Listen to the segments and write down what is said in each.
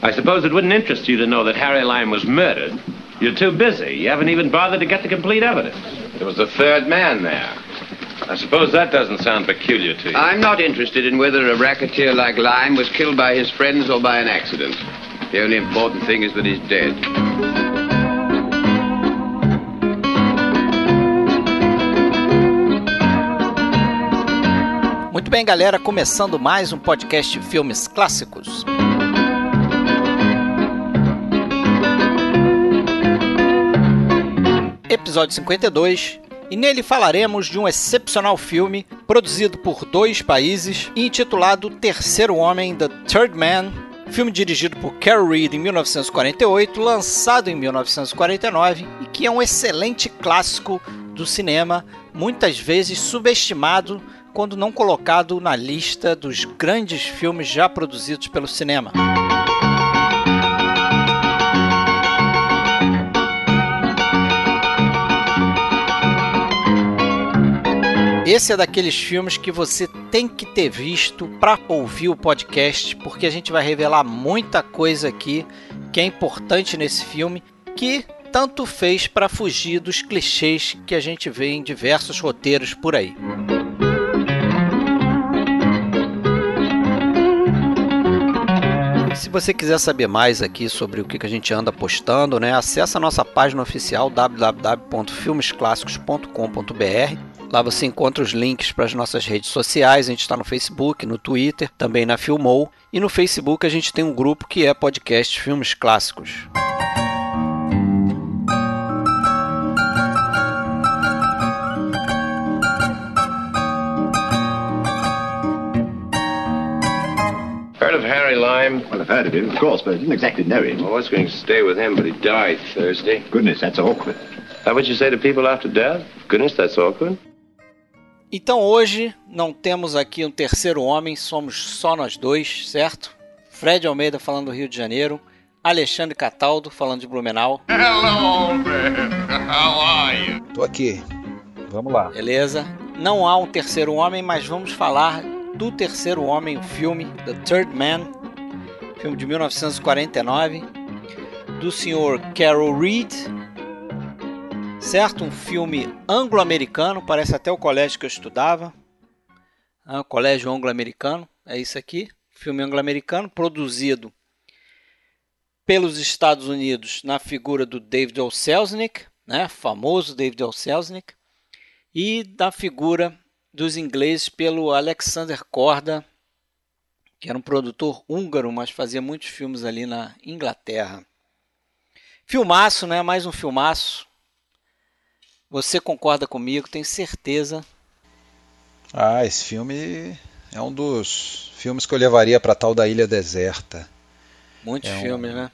I suppose it wouldn't interest you to know that Harry Lime was murdered. You're too busy. You haven't even bothered to get the complete evidence. There was a third man there. I suppose that doesn't sound peculiar to you. I'm not interested in whether a racketeer like Lime was killed by his friends or by an accident. The only important thing is that he's dead. Muito bem, galera, começando mais um podcast Filmes Clássicos. Episódio 52, e nele falaremos de um excepcional filme produzido por dois países e intitulado Terceiro Homem, The Third Man, filme dirigido por Carol Reed em 1948, lançado em 1949 e que é um excelente clássico do cinema, muitas vezes subestimado quando não colocado na lista dos grandes filmes já produzidos pelo cinema. Esse é daqueles filmes que você tem que ter visto para ouvir o podcast, porque a gente vai revelar muita coisa aqui que é importante nesse filme, que tanto fez para fugir dos clichês que a gente vê em diversos roteiros por aí. Se você quiser saber mais aqui sobre o que a gente anda postando, né, acesse a nossa página oficial www.filmesclassicos.com.br Lá você encontra os links para as nossas redes sociais. A gente está no Facebook, no Twitter, também na Filmou. E no Facebook a gente tem um grupo que é podcast Filmes Clássicos. Heard of Harry Lime? Well, I've heard of him, of course, but I didn't exactly know him. I was going to stay with him, but he died Thursday. Goodness, that's awkward. That what you say to people after death? Goodness, that's awkward. Então hoje não temos aqui um terceiro homem, somos só nós dois, certo? Fred Almeida falando do Rio de Janeiro, Alexandre Cataldo falando de Blumenau. Hello, man. How are you? Tô aqui. Vamos lá. Beleza? Não há um terceiro homem, mas vamos falar do terceiro homem, o filme The Third Man, filme de 1949, do senhor Carol Reed, certo? Um filme anglo-americano, parece até o colégio que eu estudava. Ah, colégio anglo-americano, é isso aqui. Filme anglo-americano, produzido pelos Estados Unidos na figura do David O. Selznick, né? famoso David O. Selznick, e da figura dos ingleses pelo Alexander Korda, que era um produtor húngaro, mas fazia muitos filmes ali na Inglaterra. Filmaço, né? Mais um filmaço. Você concorda comigo, tenho certeza. Ah, esse filme é um dos filmes que eu levaria para tal da Ilha Deserta. Muitos É um- filmes, né?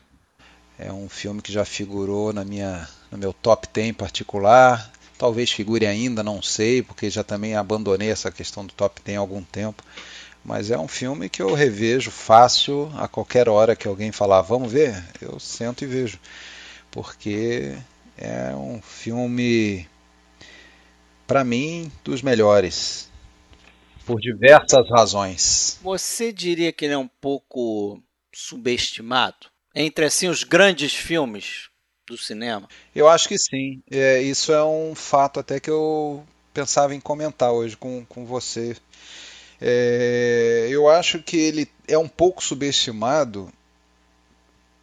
É um filme que já figurou na minha, no meu top 10 particular. Talvez figure ainda, não sei, porque já também abandonei essa questão do top 10 há algum tempo. Mas é um filme que eu revejo fácil a qualquer hora que alguém falar, vamos ver, eu sento e vejo. Porque é um filme, para mim, dos melhores. Por diversas razões. Você diria que ele é um pouco subestimado? Entre assim os grandes filmes do cinema? Eu acho que sim. É, isso é um fato até que eu pensava em comentar hoje com, com você. É, eu acho que ele é um pouco subestimado,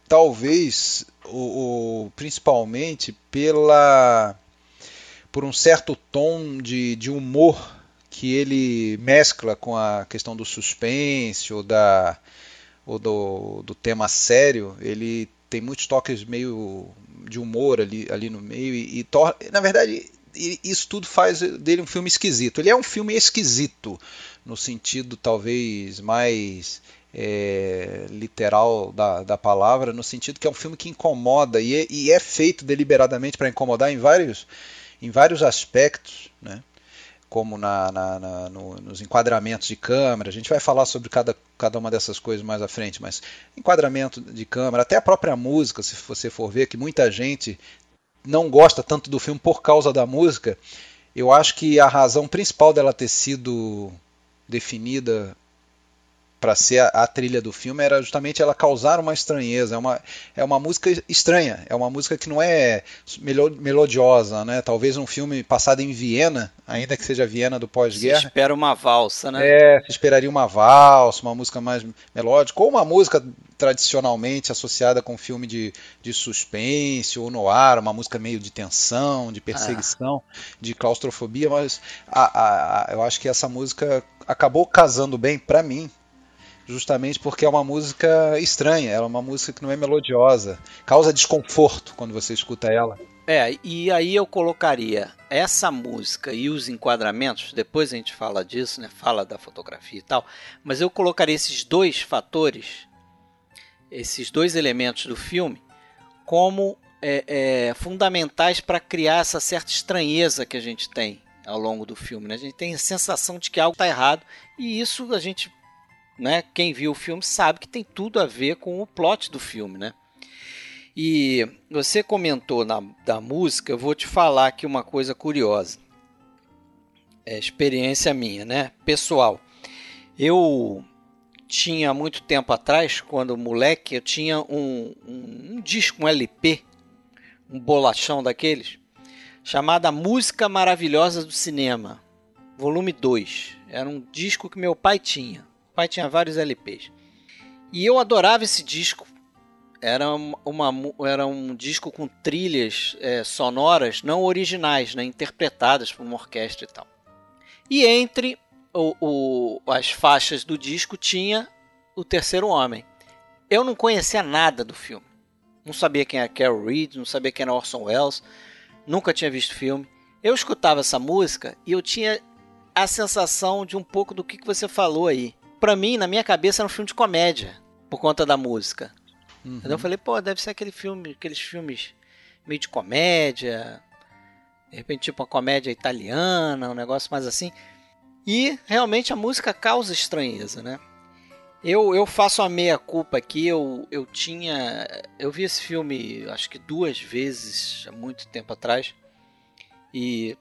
talvez, o, o- principalmente pela por um certo tom de, de humor que ele mescla com a questão do suspense ou da ou do, do tema sério, ele tem muitos toques meio de humor ali, ali no meio e, e tor- na verdade isso tudo faz dele um filme esquisito. Ele é um filme esquisito no sentido talvez mais é, literal da, da palavra, no sentido que é um filme que incomoda e é, e é feito deliberadamente para incomodar em vários em vários aspectos, né? como na, na- na- no- nos enquadramentos de câmera. A gente vai falar sobre cada, cada uma dessas coisas mais à frente, mas enquadramento de câmera, até a própria música, se você for ver, que muita gente não gosta tanto do filme por causa da música. Eu acho que a razão principal dela ter sido definida para ser a, a, trilha do filme era justamente ela causar uma estranheza. É uma, é uma música estranha, é uma música que não é melodiosa, né? Talvez um filme passado em Viena, ainda que seja Viena do pós-guerra. Se espera uma valsa, né? É, se esperaria uma valsa, uma música mais melódica, ou uma música tradicionalmente associada com filme de, de suspense ou noir, uma música meio de tensão, de perseguição, ah. de claustrofobia, mas a, a, eu acho que essa música acabou casando bem para mim, justamente porque é uma música estranha, ela é uma música que não é melodiosa, causa desconforto quando você escuta ela. É, e aí eu colocaria essa música e os enquadramentos, depois a gente fala disso, né? Fala da fotografia e tal, mas eu colocaria esses dois fatores, esses dois elementos do filme, como é, é, fundamentais para criar essa certa estranheza que a gente tem ao longo do filme. Né? A gente tem a sensação de que algo está errado e isso a gente né? Quem viu o filme sabe que tem tudo a ver com o plot do filme, né? E você comentou na, da música, eu vou te falar aqui uma coisa curiosa. É experiência minha, né? Pessoal, eu tinha muito tempo atrás, quando moleque, eu tinha um, um, um disco, um LP, um bolachão daqueles, chamado Música Maravilhosa do Cinema, volume 2. Era um disco que meu pai tinha. Pai tinha vários LPs. E eu adorava esse disco. Era, uma, era um disco com trilhas é, sonoras não originais, né, interpretadas por uma orquestra e tal. E entre o, o, as faixas do disco tinha O Terceiro Homem. Eu não conhecia nada do filme. Não sabia quem era Carol Reed, não sabia quem era Orson Welles, nunca tinha visto filme. Eu escutava essa música e eu tinha a sensação de um pouco do que, que você falou aí para mim, na minha cabeça, era um filme de comédia, por conta da música. Uhum. Então eu falei, pô, deve ser aquele filme, aqueles filmes meio de comédia, de repente tipo uma comédia italiana, um negócio mais assim. E realmente a música causa estranheza, né? Eu, eu faço a meia culpa aqui, eu, eu tinha. Eu vi esse filme acho que duas vezes há muito tempo atrás. E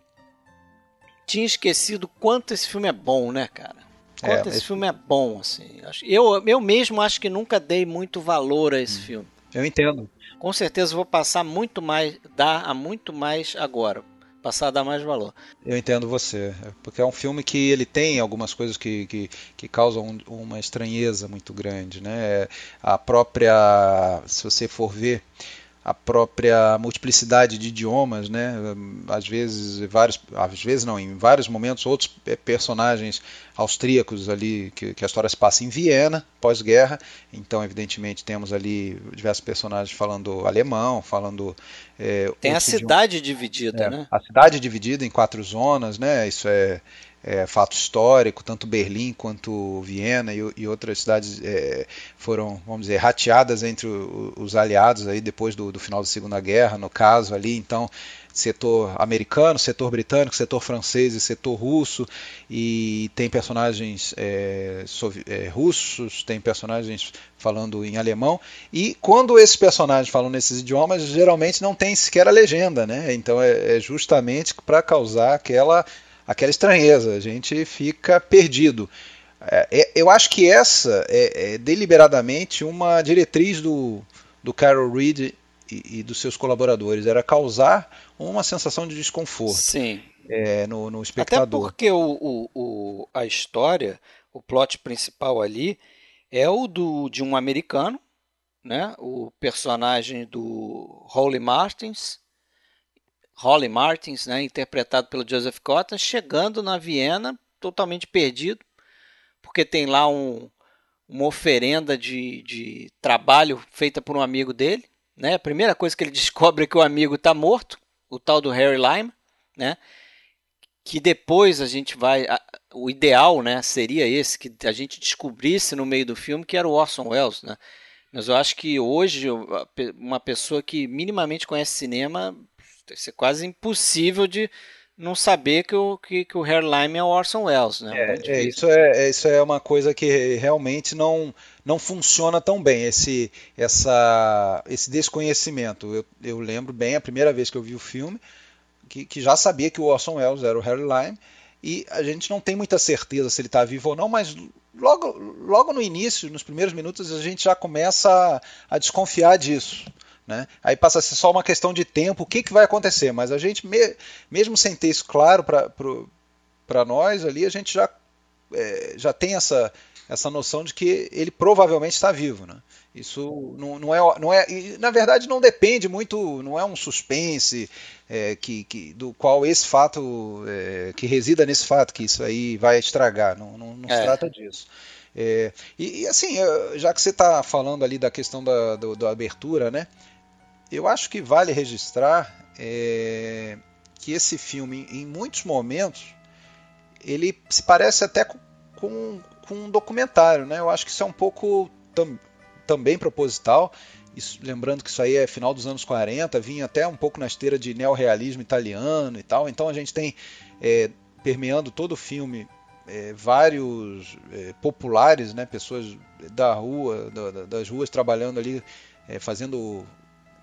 tinha esquecido quanto esse filme é bom, né, cara? Quanto é, esse, filme é bom, assim. Eu, eu mesmo acho que nunca dei muito valor a esse hum. filme. Eu entendo. Com certeza vou passar muito mais, dar a muito mais agora. Passar a dar mais valor. Eu entendo você. Porque é um filme que ele tem algumas coisas que, que, que causam uma estranheza muito grande. Né? A própria. Se você for ver a própria multiplicidade de idiomas, né? Às vezes, vários, às vezes não, em vários momentos, outros personagens austríacos ali, que, que a história se passa em Viena, pós-guerra, então evidentemente temos ali diversos personagens falando alemão, falando... É, Tem a cidade idioma. dividida, é, né? A cidade dividida em quatro zonas, né? Isso é, é, fato histórico, tanto Berlim quanto Viena e, e outras cidades é, foram, vamos dizer, rateadas entre o, os aliados aí depois do, do, final da Segunda Guerra, no caso ali, então setor americano, setor britânico, setor francês e setor russo e tem personagens é, é russos, tem personagens falando em alemão e quando esses personagens falam nesses idiomas geralmente não tem sequer a legenda, né? Então é, é justamente para causar aquela aquela estranheza, a gente fica perdido. É, é, eu acho que essa é, é, deliberadamente uma diretriz do, do Carol Reed e, e, dos seus colaboradores, era causar uma sensação de desconforto Sim. É, no, no, espectador. Até porque o, o, o, a história, o plot principal ali, é o do, de um americano, né? o personagem do Holly Martins, Holly Martins, né, interpretado pelo Joseph Cotton, chegando na Viena totalmente perdido, porque tem lá um, uma oferenda de, de trabalho feita por um amigo dele. Né? A primeira coisa que ele descobre é que o amigo está morto, o tal do Harry Lime, né? que depois a gente vai. O ideal né, seria esse, que a gente descobrisse no meio do filme que era o Orson Welles. Né? Mas eu acho que hoje uma pessoa que minimamente conhece cinema Vai ser quase impossível de não saber que o, que, que o Hairline é o Orson Welles, né? É, é, isso, é, é, isso é uma coisa que realmente não, não funciona tão bem, esse, essa, esse desconhecimento. Eu, eu lembro bem a primeira vez que eu vi o filme, que, que já sabia que o Orson Welles era o Harry Lime, e a gente não tem muita certeza se ele está vivo ou não, mas logo, logo no início, nos primeiros minutos, a gente já começa a, a desconfiar disso. Né? Aí passa a ser só uma questão de tempo, o que, que vai acontecer. Mas a gente, me, mesmo sem ter isso claro para nós ali, a gente já, é, já tem essa, essa noção de que ele provavelmente está vivo. Né? Isso não, não, é, não é. E, na verdade, não depende muito, não é um suspense é, que, que, do qual esse fato, é, que resida nesse fato, que isso aí vai estragar. Não, não, não se É. trata disso. É, e, e, assim, já que você está falando ali da questão da, do- da abertura, né? Eu acho que vale registrar é, que esse filme, em muitos momentos, ele se parece até com, com, um documentário, né? Eu acho que isso é um pouco tam- também proposital. Isso- lembrando que isso aí é final dos anos 40, vinha até um pouco na esteira de neorrealismo italiano e tal. Então a gente tem é, permeando todo o filme é, vários é, populares, né, pessoas da rua, da- das ruas trabalhando ali, é, fazendo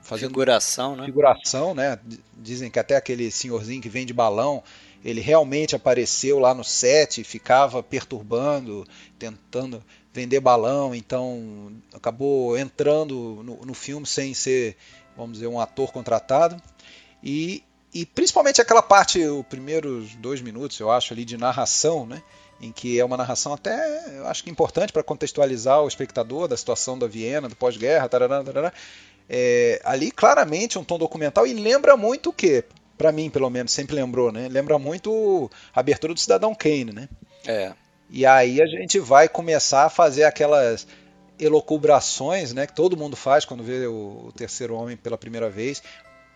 fazendo Figuração, né? figuração, né? Dizem que até aquele senhorzinho que vende balão, ele realmente apareceu lá no set e ficava perturbando, tentando vender balão, então acabou entrando no, no filme sem ser, vamos dizer, um ator contratado. E, e principalmente aquela parte, os primeiros dois minutos, eu acho, ali de narração, né? Em que é uma narração até, eu acho que importante para contextualizar o espectador da situação da Viena, do pós-guerra, tarará, tarará. É, ali claramente um tom documental e lembra muito o quê? Para mim, pelo menos, sempre lembrou, né? Lembra muito a abertura do Cidadão Kane, né? É. E aí a gente vai começar a fazer aquelas elocubrações, né, que todo mundo faz quando vê o, o Terceiro Homem pela primeira vez.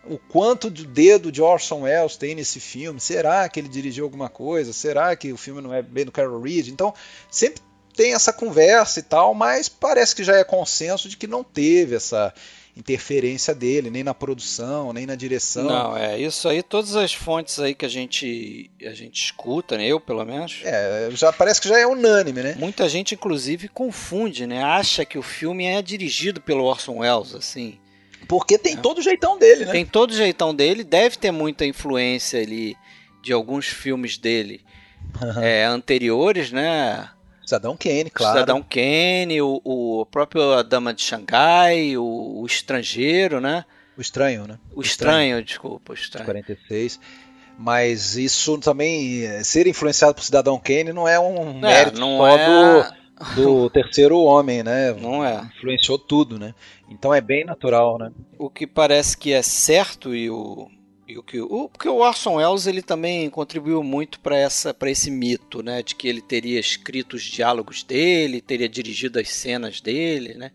O quanto de dedo de Orson Welles tem nesse filme? Será que ele dirigiu alguma coisa? Será que o filme não é bem do Carol Reed? Então, sempre tem essa conversa e tal, mas parece que já é consenso de que não teve essa interferência dele, nem na produção, nem na direção. Não, é isso aí, todas as fontes aí que a gente a gente escuta, né? Eu pelo menos. É, já parece que já é unânime, né? Muita gente inclusive confunde, né? Acha que o filme é dirigido pelo Orson Welles, assim. Porque tem todo o jeitão dele, né? Tem todo o jeitão dele, deve ter muita influência ali de alguns filmes dele é, anteriores, né? Cidadão Kane, claro. Cidadão Kane, o, o próprio Dama de Xangai, o, o Estrangeiro, né? O estranho, né? O Estranho, desculpa, o Estranho. 46. Mas isso também, ser influenciado por Cidadão Kane não é um É, mérito só é, do, do terceiro homem, né? não é. Influenciou tudo, né? Então é bem natural, né? O que parece que é certo e o e o que o porque o Orson Welles ele também contribuiu muito para essa para esse mito, né, de que ele teria escrito os diálogos dele, teria dirigido as cenas dele, né?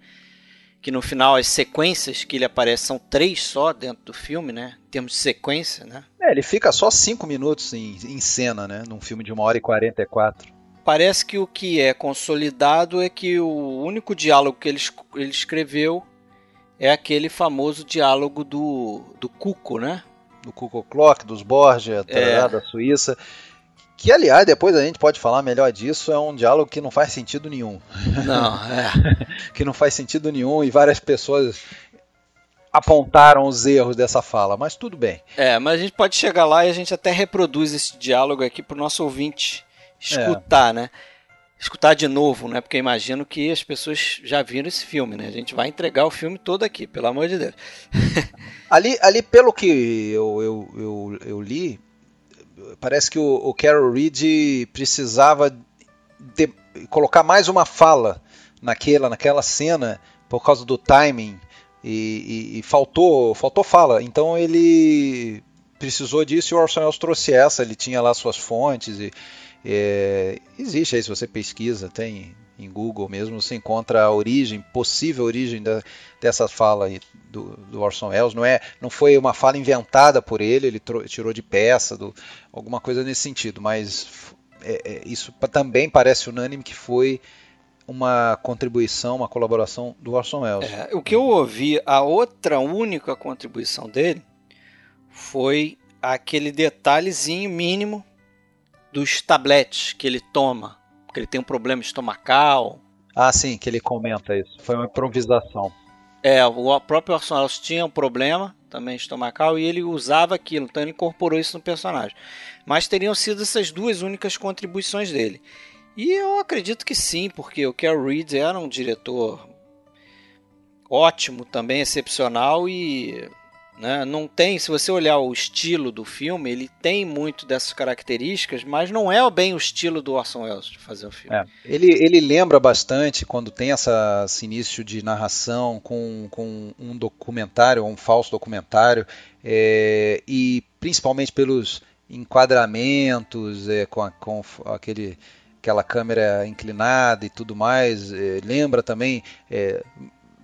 Que no final as sequências que ele aparece são três só dentro do filme, né? Em termos de sequência, né? É, ele fica só cinco minutos em, em cena, né? Num filme de uma hora e 44. Parece que o que é consolidado é que o único diálogo que ele, ele escreveu é aquele famoso diálogo do, do Cuco, né? Do Cuco Clock, dos Borgia, tarará, É. da Suíça. Que, aliás, depois a gente pode falar melhor disso, é um diálogo que não faz sentido nenhum. Não, é. que não faz sentido nenhum e várias pessoas apontaram os erros dessa fala, mas tudo bem. É, mas a gente pode chegar lá e a gente até reproduz esse diálogo aqui pro nosso ouvinte escutar, né? Escutar de novo, né? Porque imagino que as pessoas já viram esse filme, né? A gente vai entregar o filme todo aqui, pelo amor de Deus. Ali, ali pelo que eu, eu, eu, eu li, parece que o, o Carol Reed precisava de- colocar mais uma fala naquela, naquela cena por causa do timing e, e- e faltou, faltou fala. Então ele precisou disso e o Orson Welles trouxe essa. Ele tinha lá suas fontes e é, existe aí se você pesquisa, tem em Google mesmo, você encontra a origem, possível origem da, dessa fala aí do, do Orson Welles. Não, é, não foi uma fala inventada por ele, ele tirou de peça, do, alguma coisa nesse sentido, mas é, é, isso também parece unânime que foi uma contribuição, uma colaboração do Orson Welles. É, o que eu ouvi, a outra única contribuição dele foi aquele detalhezinho mínimo dos tabletes que ele toma, porque ele tem um problema estomacal. Ah, sim, que ele comenta isso. Foi uma improvisação. É, o próprio Orson Welles tinha um problema também estomacal e ele usava aquilo, então ele incorporou isso no personagem. Mas teriam sido essas duas únicas contribuições dele. E eu acredito que sim, porque o Carol Reed era um diretor ótimo também, excepcional e né, não tem, se você olhar o estilo do filme, ele tem muito dessas características, mas não é bem o estilo do Orson Welles de fazer o filme. É, ele, ele lembra bastante quando tem essa, esse início de narração com, com um documentário, um falso documentário, é, e principalmente pelos enquadramentos, é, com, a, com aquele aquela câmera inclinada e tudo mais, é, lembra também é,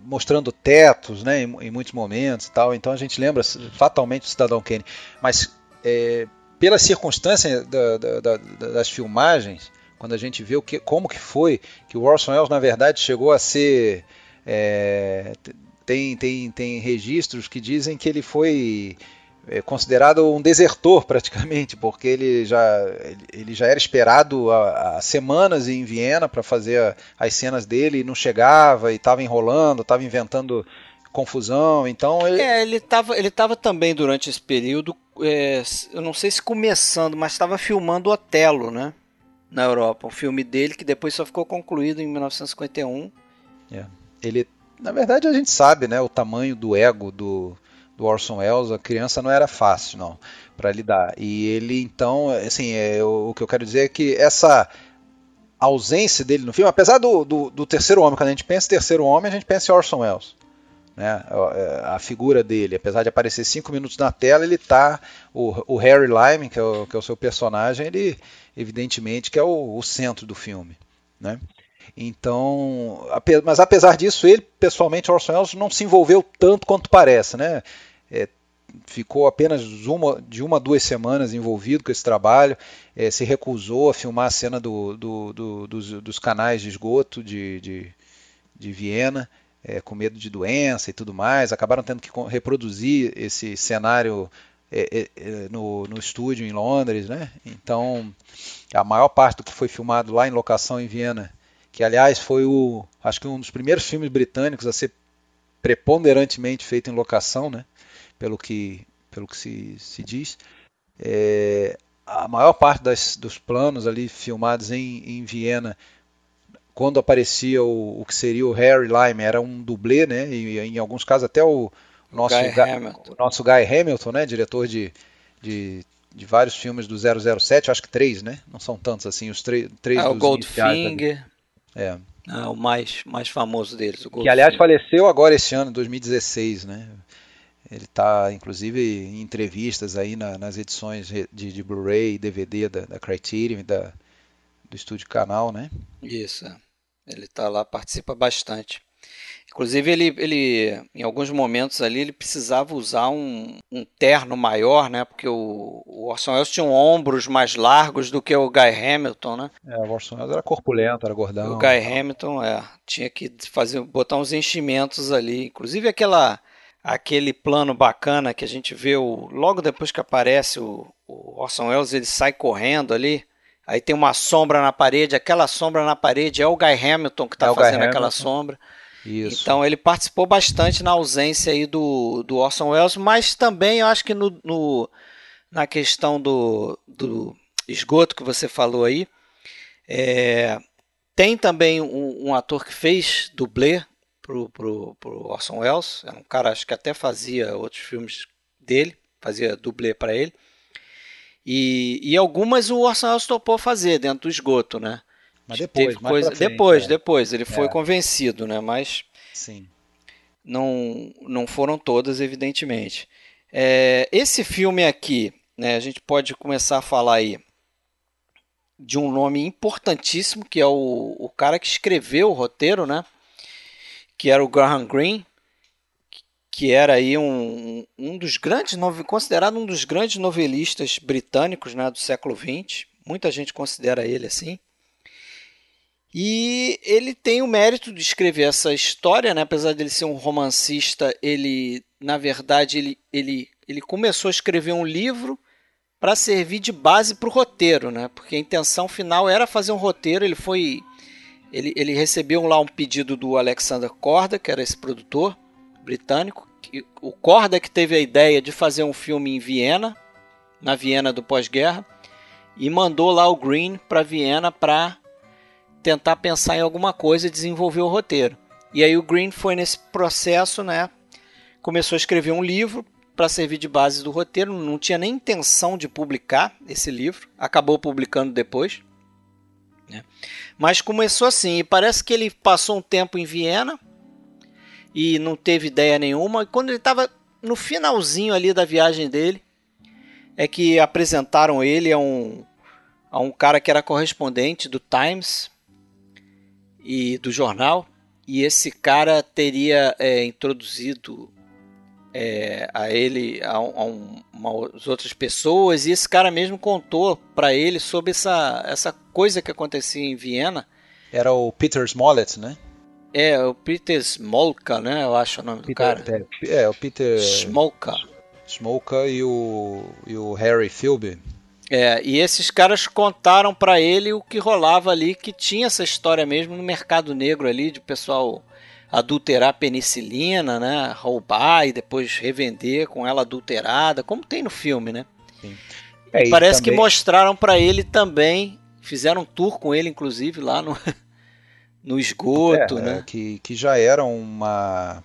mostrando tetos, né, em, em, muitos momentos, e tal. Então a gente lembra fatalmente do Cidadão Kane, mas é, pela circunstância da, da, da, das filmagens, quando a gente vê o que, como que foi que o Orson Welles na verdade chegou a ser é, tem, tem, tem registros que dizem que ele foi é considerado um desertor praticamente, porque ele já, ele já era esperado há, há semanas em Viena para fazer as cenas dele e não chegava e estava enrolando, estava inventando confusão, então ele... É, ele estava ele tava também durante esse período, é, eu não sei se começando, mas estava filmando Otelo, né, na Europa, um filme dele que depois só ficou concluído em 1951. É, ele, na verdade a gente sabe, né, o tamanho do ego do do Orson Welles, a criança não era fácil, não, para lidar. E ele, então, assim, é, o, o, que eu quero dizer é que essa ausência dele no filme, apesar do, do, do, terceiro homem, quando a gente pensa em terceiro homem, a gente pensa em Orson Welles. Né? A, é, a figura dele, apesar de aparecer cinco minutos na tela, ele tá. O, o Harry Lyme, que é o, que é o seu personagem, ele evidentemente que é o, o centro do filme. Né? Então, mas apesar disso, ele pessoalmente, Orson Welles, não se envolveu tanto quanto parece, né? É, ficou apenas uma, de uma duas semanas envolvido com esse trabalho, é, se recusou a filmar a cena do, do, do, dos, dos, canais de esgoto de, de, de Viena, é, com medo de doença e tudo mais. Acabaram tendo que reproduzir esse cenário é, é, é, no, no estúdio em Londres, né? Então, a maior parte do que foi filmado lá em locação em Viena que aliás foi o, acho que um dos primeiros filmes britânicos a ser preponderantemente feito em locação, né? Pelo que, pelo que se, se diz. É, a maior parte das, dos planos ali filmados em, em Viena, quando aparecia o, o, que seria o Harry Lime, era um dublê, né? E em alguns casos até o nosso Guy, Guy o nosso Guy Hamilton, né? Diretor de, de, de vários filmes do 007, acho que três, né? Não são tantos assim, os três, três ah, o Goldfinger. É. Ah, o mais, mais famoso deles. O que, aliás, faleceu agora esse ano, 2016, né? Ele está, inclusive, em entrevistas aí na, nas edições de, de Blu-ray e DVD da, da Criterion e da, do Estúdio Canal, né? Isso. Ele está lá, participa bastante. Inclusive, ele, ele, em alguns momentos ali, ele precisava usar um, um terno maior, né? Porque o, o Orson Welles tinha ombros mais largos do que o Guy Hamilton, né? É, o Orson Welles era corpulento, era gordão. O Guy Hamilton, é, tinha que fazer, botar uns enchimentos ali. Inclusive, aquela, aquele plano bacana que a gente vê o, logo depois que aparece o, o Orson Welles, ele sai correndo ali. Aí tem uma sombra na parede, aquela sombra na parede é o Guy Hamilton que está é fazendo aquela sombra. Isso. Então ele participou bastante na ausência aí do, do Orson Welles, mas também eu acho que no, no na questão do, do esgoto que você falou aí, é, tem também um, um, ator que fez dublê pro, pro, pro Orson Welles, é um cara acho que até fazia outros filmes dele, fazia dublê para ele. E, e algumas o Orson Welles topou fazer dentro do esgoto, né? Mas depois, coisa... frente, depois, é. depois, ele foi é. convencido, né? Mas Sim. Não, não foram todas, evidentemente. É, esse filme aqui, né, a gente pode começar a falar aí de um nome importantíssimo, que é o, o cara que escreveu o roteiro, né? Que era o Graham Greene, que era aí um, um dos grandes, considerado um dos grandes novelistas britânicos né, do século XX. Muita gente considera ele assim. E ele tem o mérito de escrever essa história, né? apesar de ele ser um romancista, ele, na verdade, ele, ele, ele começou a escrever um livro para servir de base para o roteiro, né? Porque a intenção final era fazer um roteiro. Ele foi, ele, ele recebeu lá um pedido do Alexander Korda, que era esse produtor britânico. O Korda que teve a ideia de fazer um filme em Viena, na Viena do pós-guerra, e mandou lá o Green para Viena para tentar pensar em alguma coisa e desenvolver o roteiro. E aí o Green foi nesse processo, né? Começou a escrever um livro para servir de base do roteiro, não tinha nem intenção de publicar esse livro, acabou publicando depois. Né? Mas começou assim, e parece que ele passou um tempo em Viena e não teve ideia nenhuma. E quando ele estava no finalzinho ali da viagem dele, é que apresentaram ele a um, a um cara que era correspondente do Times e do jornal. E esse cara teria é, introduzido é, a ele, a, a um, umas outras pessoas, e esse cara mesmo contou para ele sobre essa, essa coisa que acontecia em Viena. Era o Peter Smollett, né? É, o Peter Smolka, né? Eu acho o nome Peter, do cara. É, é, o Peter. Smolka. Smolka e o, e o Harry Philby. É, e esses caras contaram para ele o que rolava ali, que tinha essa história mesmo no mercado negro ali, de pessoal adulterar penicilina, né? Roubar e depois revender com ela adulterada, como tem no filme, né? É, parece também... que mostraram para ele também, fizeram um tour com ele, inclusive, lá no, no esgoto, é, né? Que, que já era uma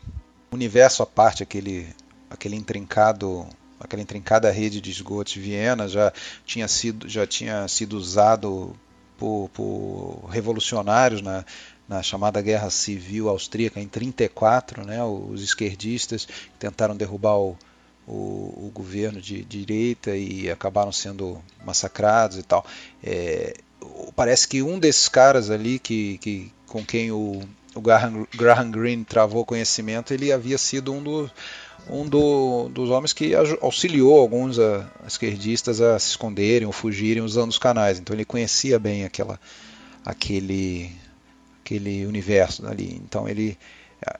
universo à parte, aquele, aquele intrincado aquela intrincada rede de esgotos de Viena já tinha sido, já tinha sido usado por, por revolucionários na, na chamada Guerra Civil Austríaca em 34, né, os esquerdistas tentaram derrubar o, o, o governo de, de, direita e acabaram sendo massacrados e tal. É, parece que um desses caras ali que, que com quem o, o Graham, Graham Greene travou conhecimento, ele havia sido um dos um do, dos homens que auxiliou alguns a, a esquerdistas a se esconderem ou fugirem usando os canais. Então ele conhecia bem aquela, aquele, aquele universo ali. Então ele, é,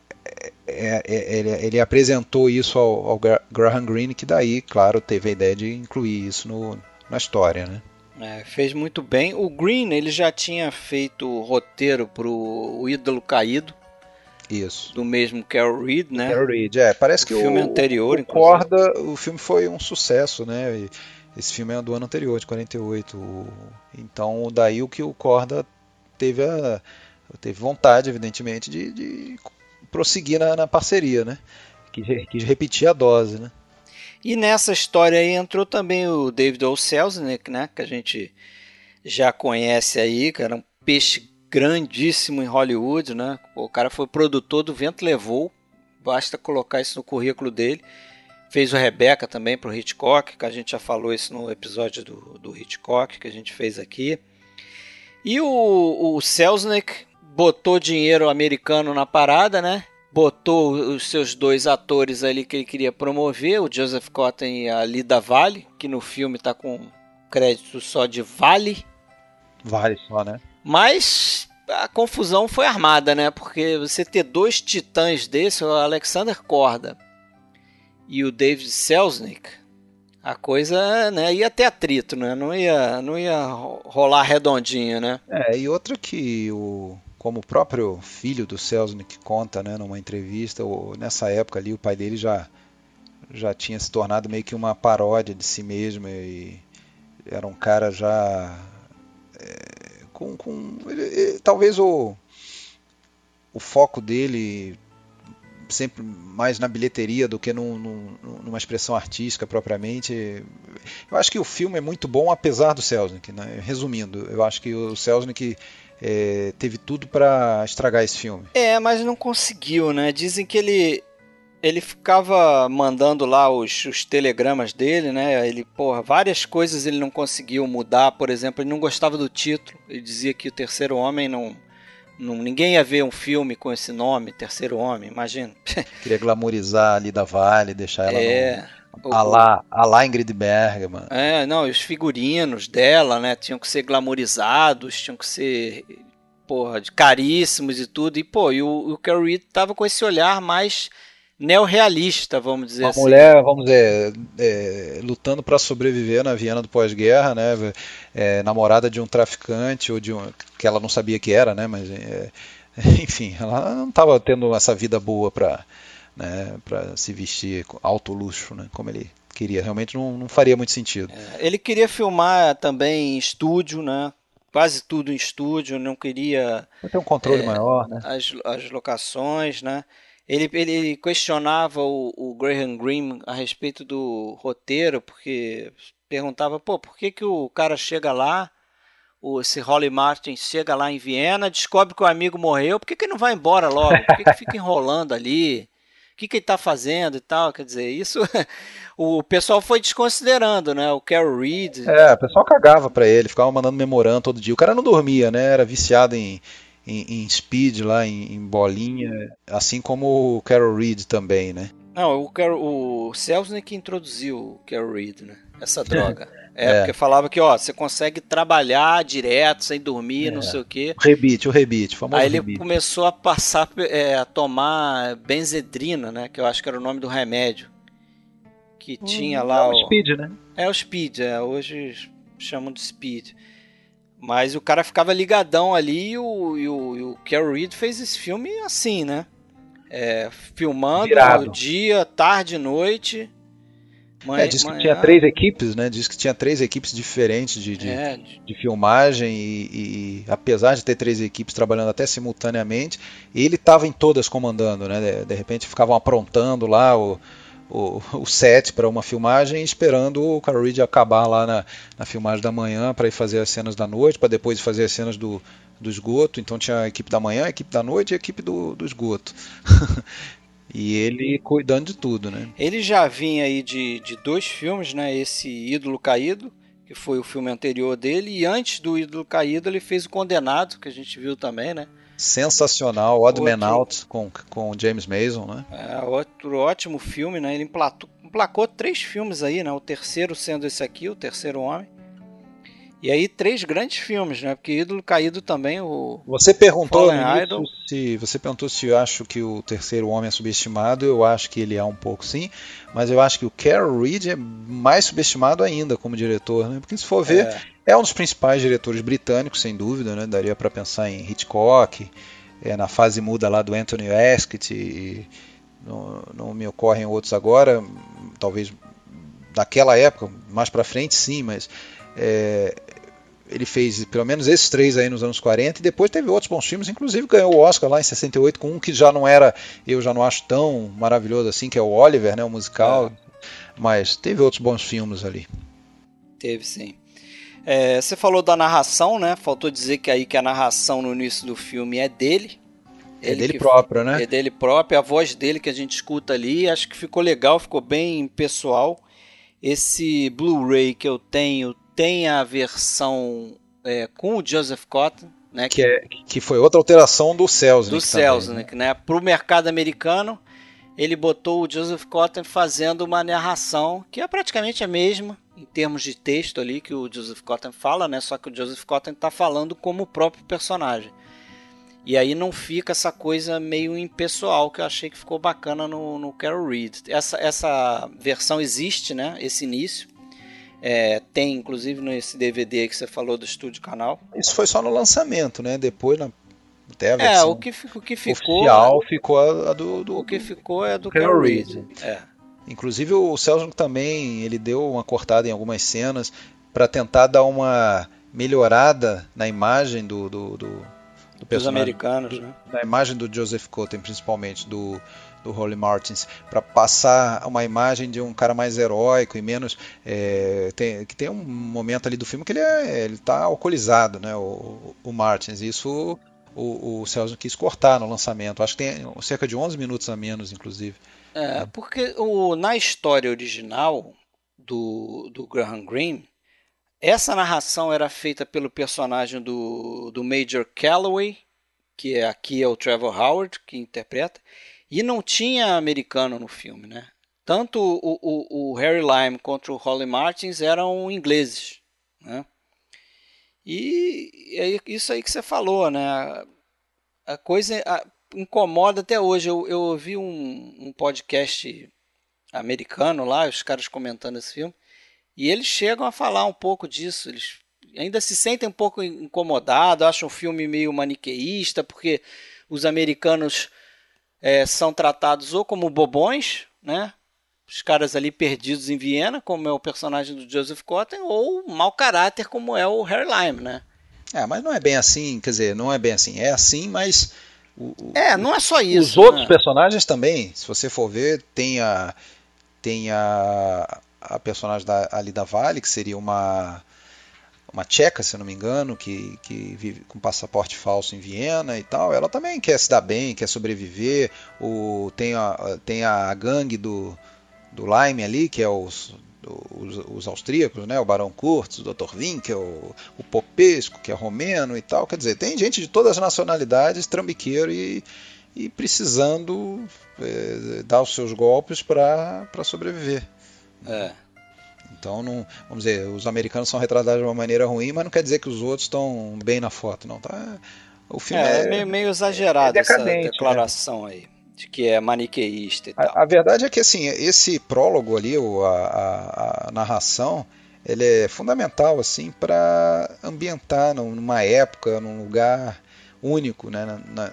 é, é, ele, ele, apresentou isso ao, ao, Graham Greene, que daí, claro, teve a ideia de incluir isso no, na história, né? É, fez muito bem. O Green ele já tinha feito roteiro para o Ídolo Caído, isso. Do mesmo Carol Reed, né? Carol Reed, é. Parece que o filme anterior, o, Corda, o filme foi um sucesso, né? E esse filme é do ano anterior, de 48. Então, daí o que o Corda teve a teve vontade, evidentemente, de, de prosseguir na, na, parceria, né? Quis, quis repetir a dose, né? E nessa história aí entrou também o David O. Selznick, né? Que a gente já conhece aí, que era um peixe grandíssimo em Hollywood, né? O cara foi produtor do Vento Levou, basta colocar isso no currículo dele. Fez o Rebecca também para o Hitchcock, que a gente já falou isso no episódio do, do Hitchcock que a gente fez aqui. E o, o Selznick botou dinheiro americano na parada, né? Botou os seus dois atores ali que ele queria promover, o Joseph Cotton e a Lida Vale, que no filme está com crédito só de Vale. Vale só, né? Mas a confusão foi armada, né? Porque você ter dois titãs desse, o Alexander Korda e o David Selznick, a coisa né, ia ter atrito, né? Não ia, não ia rolar redondinho, né? É, e outra que o como o próprio filho do Selznick conta, né, numa entrevista, nessa época ali o pai dele já já tinha se tornado meio que uma paródia de si mesmo e era um cara já é, com, com ele, ele, talvez o, o foco dele sempre mais na bilheteria do que num, num, numa expressão artística propriamente. Eu acho que o filme é muito bom apesar do Selznick. Né? Resumindo, eu acho que o Selznick é, teve tudo para estragar esse filme. É, mas não conseguiu, né? Dizem que ele ele ficava mandando lá os, os, telegramas dele, né? Ele, porra, várias coisas ele não conseguiu mudar. Por exemplo, ele não gostava do título. Ele dizia que o Terceiro Homem não. não ninguém ia ver um filme com esse nome, Terceiro Homem, imagina. Queria glamorizar ali da Vale, deixar ela. É. No... A lá, a lá Ingrid Bergman. É, não, os figurinos dela, né, tinham que ser glamorizados, tinham que ser, porra, caríssimos e tudo. E, pô, e o, o Carrie tava com esse olhar mais neorrealista, vamos dizer uma assim. Uma mulher, vamos dizer, é, lutando para sobreviver na Viena do pós-guerra, né? É, namorada de um traficante ou de um que ela não sabia que era, né? Mas é, enfim, ela não estava tendo essa vida boa para né, para se vestir alto luxo, né? Como ele queria. Realmente não, não faria muito sentido. É, ele queria filmar também em estúdio, né? quase tudo em estúdio, não queria ter um controle maior, né? as, as locações, né? Ele, ele questionava o, o Graham Greene a respeito do roteiro, porque perguntava, pô, por que, que o cara chega lá, o, esse Holly Martin chega lá em Viena, descobre que o amigo morreu, por que, que ele não vai embora logo? Por que, que fica enrolando ali? O que, que ele está fazendo e tal? Quer dizer, isso o pessoal foi desconsiderando, né? O Carol Reed. É, o pessoal cagava pra ele, ficava mandando memorando todo dia. O cara não dormia, né? Era viciado em, em, em speed lá, em, em bolinha, assim como o Carol Reed também, né? Não, o, Carol, o Selznick introduziu o Carol Reed, né? Essa droga. É, É. porque falava que, ó, você consegue trabalhar direto, sem dormir, É. não sei o quê. O rebite, o rebite, o famoso Aí ele rebite. começou a passar, é, a tomar benzedrina, né? Que eu acho que era o nome do remédio. Que tinha lá É o... o speed, né? É o Speed, é, hoje chamam de Speed. Mas o cara ficava ligadão ali e o, e o, e o Carol Reed fez esse filme assim, né? É, filmando Virado. dia, tarde, noite. É, diz que tinha três equipes, né? Diz que tinha três equipes diferentes de, de, É, de- de filmagem e, e apesar de ter três equipes trabalhando até simultaneamente, ele estava em todas comandando, né? De, de repente ficavam aprontando lá o, o, o set para uma filmagem, esperando o Carl Reed acabar lá na, na filmagem da manhã para ir fazer as cenas da noite, para depois fazer as cenas do, do esgoto. Então tinha a equipe da manhã, a equipe da noite e a equipe do, do esgoto. e ele cuidando de tudo, né? Ele já vinha aí de, de dois filmes, né? Esse Ídolo Caído, que foi o filme anterior dele, e antes do Ídolo Caído ele fez o Condenado, que a gente viu também, né? Sensacional, Odd Outro- Man Out com, com o James Mason, né? É outro ótimo filme, né? Ele emplatou, emplacou três filmes aí, né? O terceiro sendo esse aqui, o terceiro homem. E aí três grandes filmes, né? Porque Ídolo Caído também, o Você perguntou Idol. se você perguntou se eu acho que o terceiro homem é subestimado. Eu acho que ele é um pouco sim, mas eu acho que o Carol Reed é mais subestimado ainda como diretor, né? Porque se for ver, É. é, um dos principais diretores britânicos, sem dúvida, né? Daria para pensar em Hitchcock, é, na fase muda lá do Anthony Ascott, e não, não me ocorrem outros agora, talvez daquela época, mais para frente sim, mas é, ele fez pelo menos esses três aí nos anos 40 e depois teve outros bons filmes, inclusive ganhou o Oscar lá em 68 com um que já não era, eu já não acho tão maravilhoso assim, que é o Oliver, né, o musical, mas teve outros bons filmes ali. Teve sim. É, você falou da narração, né? Faltou dizer que aí que a narração no início do filme é dele. É Ele dele que- próprio, né? É dele próprio, a voz dele que a gente escuta ali, acho que ficou legal, ficou bem pessoal. Esse Blu-ray que eu tenho tem a versão é, com o Joseph Cotton, né? Que, é, que foi outra alteração do Selznick do também, Selznick, né? Para o mercado americano, ele botou o Joseph Cotton fazendo uma narração que é praticamente a mesma em termos de texto ali que o Joseph Cotton fala, né? Só que o Joseph Cotton está falando como o próprio personagem. E aí não fica essa coisa meio impessoal que eu achei que ficou bacana no, no Carol Reed. Essa, essa versão existe, né? Esse início. É, tem inclusive nesse DVD que você falou do Estúdio Canal. Isso foi só no lançamento, né? Depois, na, até a É, versão o que, o que ficou. oficial ficou a, a do, do, O que ficou é do Carol. Reed. É. Inclusive o Selznick também, ele deu uma cortada em algumas cenas para tentar dar uma melhorada na imagem do, do, do, do Dos americanos, né? na imagem do Joseph Cotten, principalmente do do Holly Martins, para passar uma imagem de um cara mais heróico e menos é, tem, que tem um momento ali do filme que ele é, ele está alcoolizado, né? O, o Martins. Isso o, o quis cortar no lançamento. Acho que tem cerca de 11 minutos a menos, inclusive. É, porque o, na história original do, do Graham Greene, essa narração era feita pelo personagem do, do Major Calloway, que é, aqui é o Trevor Howard, que interpreta, e não tinha americano no filme, né? Tanto o, o, o Harry Lime quanto o Holly Martins eram ingleses, né? E é isso aí que você falou, né? A, coisa a- incomoda até hoje. Eu, eu ouvi um, um podcast americano lá, os caras comentando esse filme, e eles chegam a falar um pouco disso. Eles ainda se sentem um pouco incomodados, acham o filme meio maniqueísta, porque os americanos é, são tratados ou como bobões, né? Os caras ali perdidos em Viena, como é o personagem do Joseph Cotten, ou mau caráter, como é o Harry Lime, né? É, mas não é bem assim, quer dizer, não é bem assim. É assim, mas. O, é, não é só isso. Os outros né? personagens também, se você for ver, tem a. Tem a, a personagem da, ali da Vale, que seria uma. Uma tcheca, se não me engano, que, que vive com passaporte falso em Viena e tal. Ela também quer se dar bem, quer sobreviver. O, tem, a, tem a gangue do, do Lime ali, que é os os, os, austríacos, né? o Barão Kurtz, o Dr. Winkel, o, o Popesco, que é romeno e tal. Quer dizer, tem gente de todas as nacionalidades, trambiqueiro e, e precisando é, dar os seus golpes para sobreviver. É. Então, não, vamos dizer, os americanos são retratados de uma maneira ruim, mas não quer dizer que os outros estão bem na foto, não. Tá? O filme é, é meio, meio exagerado é essa né? declaração né? aí de que é maniqueísta e tal. A, a, verdade é que assim, esse prólogo ali, a, a, a narração, ele é fundamental assim para ambientar numa época, num lugar único, né, na,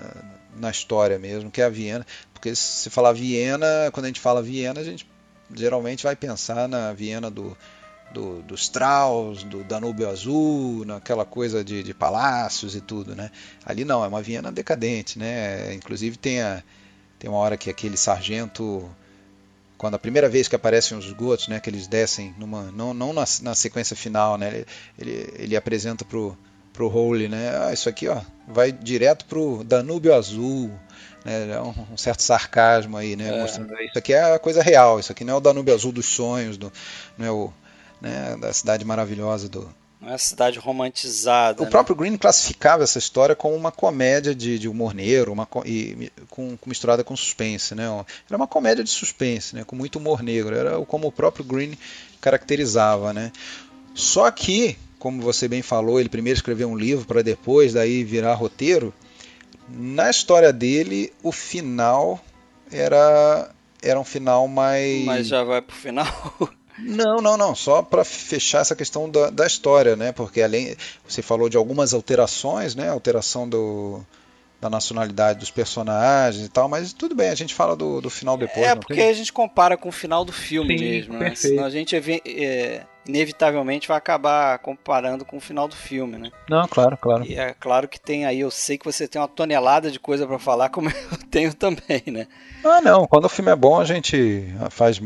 na, história mesmo, que é a Viena. Porque se falar Viena, quando a gente fala Viena, a gente geralmente vai pensar na Viena do, do, do Strauss, do Danúbio Azul, naquela coisa de, de palácios e tudo, né? Ali não, é uma Viena decadente, né? Inclusive tem a, tem uma hora que aquele sargento, quando a primeira vez que aparecem os esgotos, né, que eles descem, numa, não, não na, na sequência final, né, ele, ele, apresenta pro pro Hole, né? Ah, isso aqui, ó, vai direto pro Danúbio Azul, né? É um, um certo sarcasmo aí, né? É. Mostrando isso aqui é a coisa real, isso aqui não é o Danúbio Azul dos sonhos, do, não é o, né, da cidade maravilhosa do, não é cidade romantizada. O né? próprio Green classificava essa história como uma comédia de, de humor negro, uma, e, com, com, misturada com suspense. Né? Era uma comédia de suspense, né? com muito humor negro. Era como o próprio Green caracterizava. Né? Só que, como você bem falou, ele primeiro escreveu um livro para depois daí virar roteiro. Na história dele, o final era, era um final mais. Mas já vai pro final. Não, não, não. Só para fechar essa questão da, da, história, né? Porque além você falou de algumas alterações, né? Alteração do, da nacionalidade dos personagens e tal, mas tudo bem, a gente fala do, do final depois. É porque tem? a gente compara com o final do filme Sim, mesmo, né? Senão a gente é, inevitavelmente vai acabar comparando com o final do filme, né? Não, claro, claro. E é claro que tem aí, eu sei que você tem uma tonelada de coisa para falar, como eu tenho também, né? Ah, não. Quando o filme é bom, a gente faz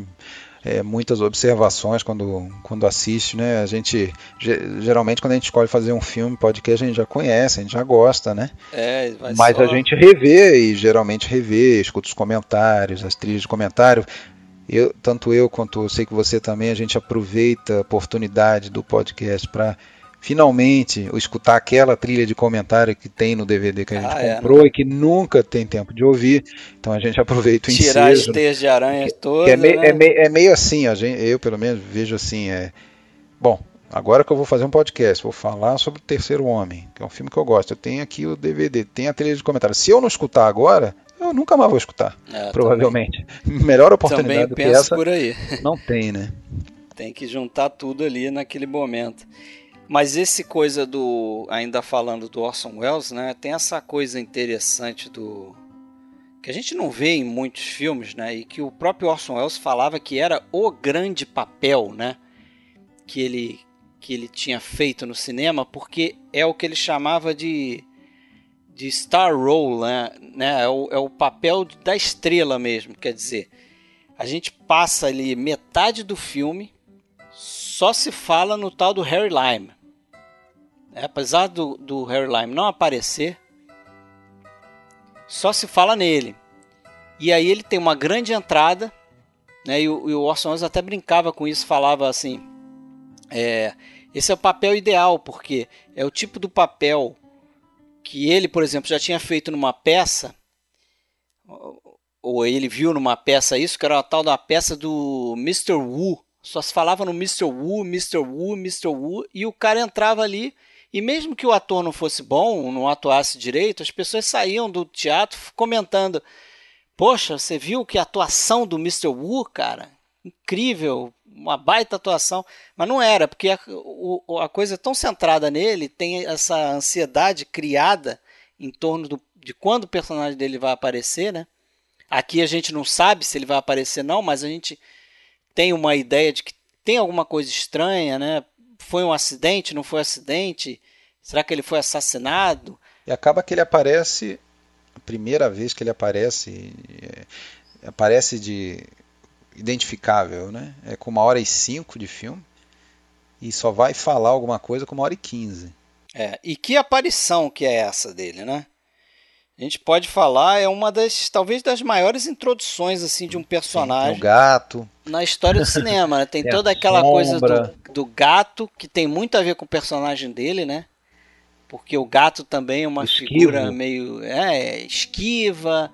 é, muitas observações quando, quando assiste, né? A gente geralmente quando a gente escolhe fazer um filme, podcast, a gente já conhece, a gente já gosta, né? É, Mas só... a gente revê e geralmente revê, escuta os comentários, as trilhas de comentário. Eu, tanto eu quanto eu sei que você também, a gente aproveita a oportunidade do podcast para finalmente escutar aquela trilha de comentário que tem no DVD que a gente ah, é, comprou é, e que nunca tem tempo de ouvir. Então a gente aproveita o Tirar ensejo. Tirar as teias de aranha todas. É, meio, né? é, meio, é meio assim, a gente, eu pelo menos vejo assim. É, bom, agora que eu vou fazer um podcast, vou falar sobre o Terceiro Homem, que é um filme que eu gosto. Eu tenho aqui o DVD, tem a trilha de comentário. Se eu não escutar agora, eu nunca mais vou escutar, é, provavelmente. Também. Melhor oportunidade também do que essa por aí. não tem, né? Tem que juntar tudo ali naquele momento. Mas esse coisa do. Ainda falando do Orson Welles, né? Tem essa coisa interessante do. Que a gente não vê em muitos filmes, né? E que o próprio Orson Welles falava que era o grande papel, né? Que ele, que ele tinha feito no cinema, porque é o que ele chamava de. De star role, né? né? É, o, é o papel da estrela mesmo. Quer dizer, a gente passa ali metade do filme só se fala no tal do Harry Lime. É, apesar do, do Harry Lime não aparecer, só se fala nele. E aí ele tem uma grande entrada, né, e, o, e o Orson Welles até brincava com isso, falava assim: é, esse é o papel ideal, porque é o tipo do papel que ele, por exemplo, já tinha feito numa peça, ou ele viu numa peça isso, que era a tal da peça do Mr. Wu. Só se falava no Mr. Wu, Mr. Wu, Mr. Wu, e o cara entrava ali e mesmo que o ator não fosse bom, não atuasse direito, as pessoas saíam do teatro comentando: Poxa, você viu que atuação do Mr. Wu, cara? Incrível, uma baita atuação. Mas não era, porque a, o, a coisa é tão centrada nele, tem essa ansiedade criada em torno do, de quando o personagem dele vai aparecer, né? Aqui a gente não sabe se ele vai aparecer não, mas a gente tem uma ideia de que tem alguma coisa estranha, né? Foi um acidente, não foi acidente, Será que ele foi assassinado? E acaba que ele aparece, a primeira vez que ele aparece, é, aparece de identificável, né? É com uma hora e cinco de filme e só vai falar alguma coisa com uma hora e quinze. É, e que aparição que é essa dele, né? A gente pode falar, é uma das, talvez das maiores introduções assim de um personagem. Sim, o gato. Na história do cinema, né? Tem, toda aquela coisa do, do, gato, que tem muito a ver com o personagem dele, né? Porque o gato também é uma figura meio é, esquiva,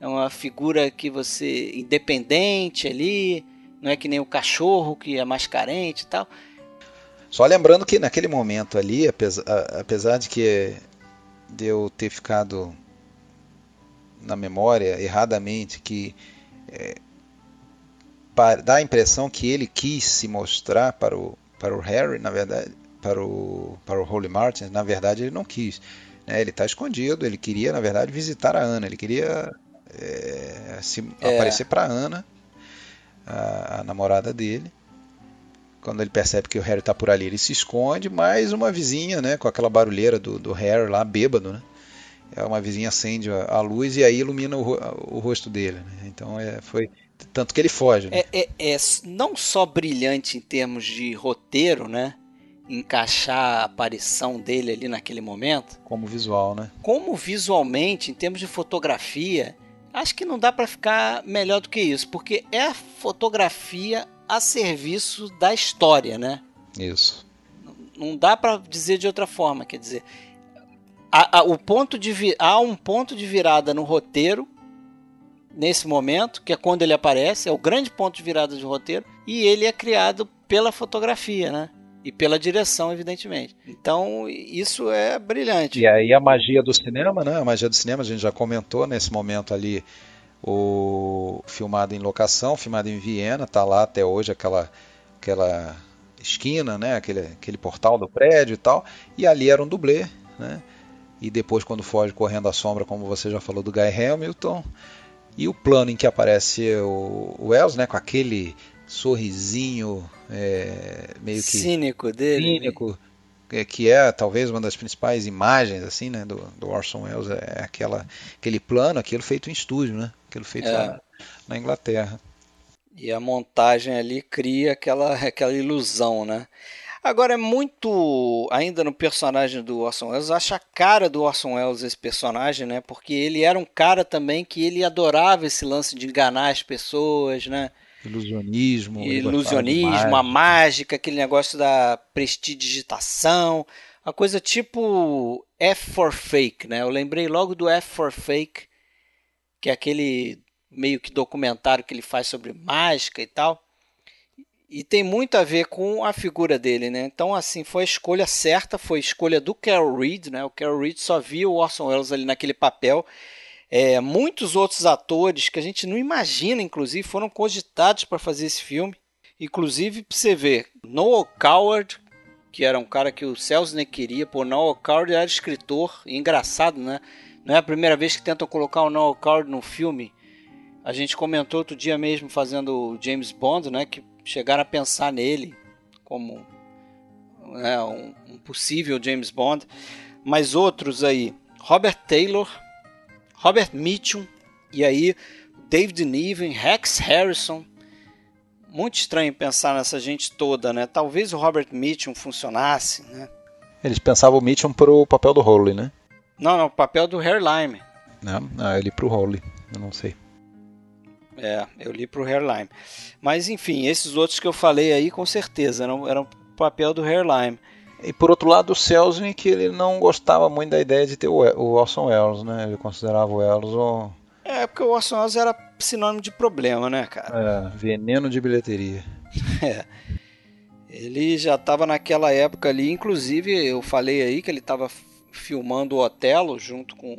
é uma figura que você independente ali, não é que nem o cachorro que é mais carente e tal. Só lembrando que naquele momento ali, apesar, apesar de que de eu ter ficado na memória erradamente que é, dá a impressão que ele quis se mostrar para o, para o Harry, na verdade, para o, para o Holy Martin, na verdade ele não quis. Né? Ele está escondido, ele queria, na verdade, visitar a Ana, ele queria é, se, É. aparecer para Ana, a, a namorada dele. Quando ele percebe que o Harry está por ali, ele se esconde, mas uma vizinha, né, com aquela barulheira do, do Harry lá, bêbado, né? É uma vizinha acende a, luz e aí ilumina o, o rosto dele. né? Então é, foi tanto que ele foge. Né? É, é, é não só brilhante em termos de roteiro, né? Encaixar a aparição dele ali naquele momento, Como visual, né? como visualmente, em termos de fotografia, acho que não dá para ficar melhor do que isso, porque é a fotografia a serviço da história, né? Isso. Não dá para dizer de outra forma, quer dizer, a- a- o ponto de há um ponto de virada no roteiro nesse momento, que é quando ele aparece, é o grande ponto de virada de roteiro, e ele é criado pela fotografia, né? E pela direção, evidentemente. Então, isso é brilhante. E aí a magia do cinema, né? A magia do cinema, a gente já comentou nesse momento ali o filmado em locação, filmado em Viena, tá lá até hoje aquela aquela esquina, né? Aquele, aquele portal do prédio e tal. E ali era um dublê, né? E depois quando foge correndo à sombra, como você já falou do Guy Hamilton, e o plano em que aparece o, Wells, né? Com aquele sorrisinho é, meio que Cínico dele. cínico, é, que é talvez uma das principais imagens assim, né, do, do Orson Welles, é aquela, aquele plano, aquilo feito em estúdio, né? Aquilo feito É. lá na Inglaterra. E a montagem ali cria aquela, aquela ilusão, né? Agora é muito, ainda no personagem do Orson Welles, acho a cara do Orson Welles esse personagem, né? Porque ele era um cara também que ele adorava esse lance de enganar as pessoas, né? Ilusionismo, Ilusionismo, a mágica, aquele negócio da prestidigitação, a coisa tipo F for Fake, né? Eu lembrei logo do F for Fake, que é aquele meio que documentário que ele faz sobre mágica e tal. E tem muito a ver com a figura dele, né? Então, assim, foi a escolha certa, foi a escolha do Carol Reed, né? O Carol Reed só via o Orson Welles ali naquele papel. É, muitos outros atores que a gente não imagina, inclusive, foram cogitados para fazer esse filme. Inclusive, pra você ver, Noah Coward, que era um cara que o Selznick queria, pô, Noah Coward era escritor, e engraçado, né? Não é a primeira vez que tentam colocar o Noah Coward no filme. A gente comentou outro dia mesmo fazendo o James Bond, né? Que chegaram a pensar nele como né, um, um possível James Bond. Mas outros aí, Robert Taylor, Robert Mitchum, e aí David Niven, Rex Harrison. Muito estranho pensar nessa gente toda, né? Talvez o Robert Mitchum funcionasse, né? Eles pensavam o Mitchum pro papel do Howley, né? Não, não, o papel do Harry Lime. Não, ah, ele pro Howley, eu não sei. É, eu li pro Hairline. Mas enfim, esses outros que eu falei aí, com certeza, eram, eram papel do Hairline. E por outro lado, o Selznick ele não gostava muito da ideia de ter o, o Orson Welles, né? Ele considerava o Welles um É, porque o Orson Welles era sinônimo de problema, né, cara? é, veneno de bilheteria. Ele já estava naquela época ali, inclusive eu falei aí que ele estava filmando o Otelo junto com,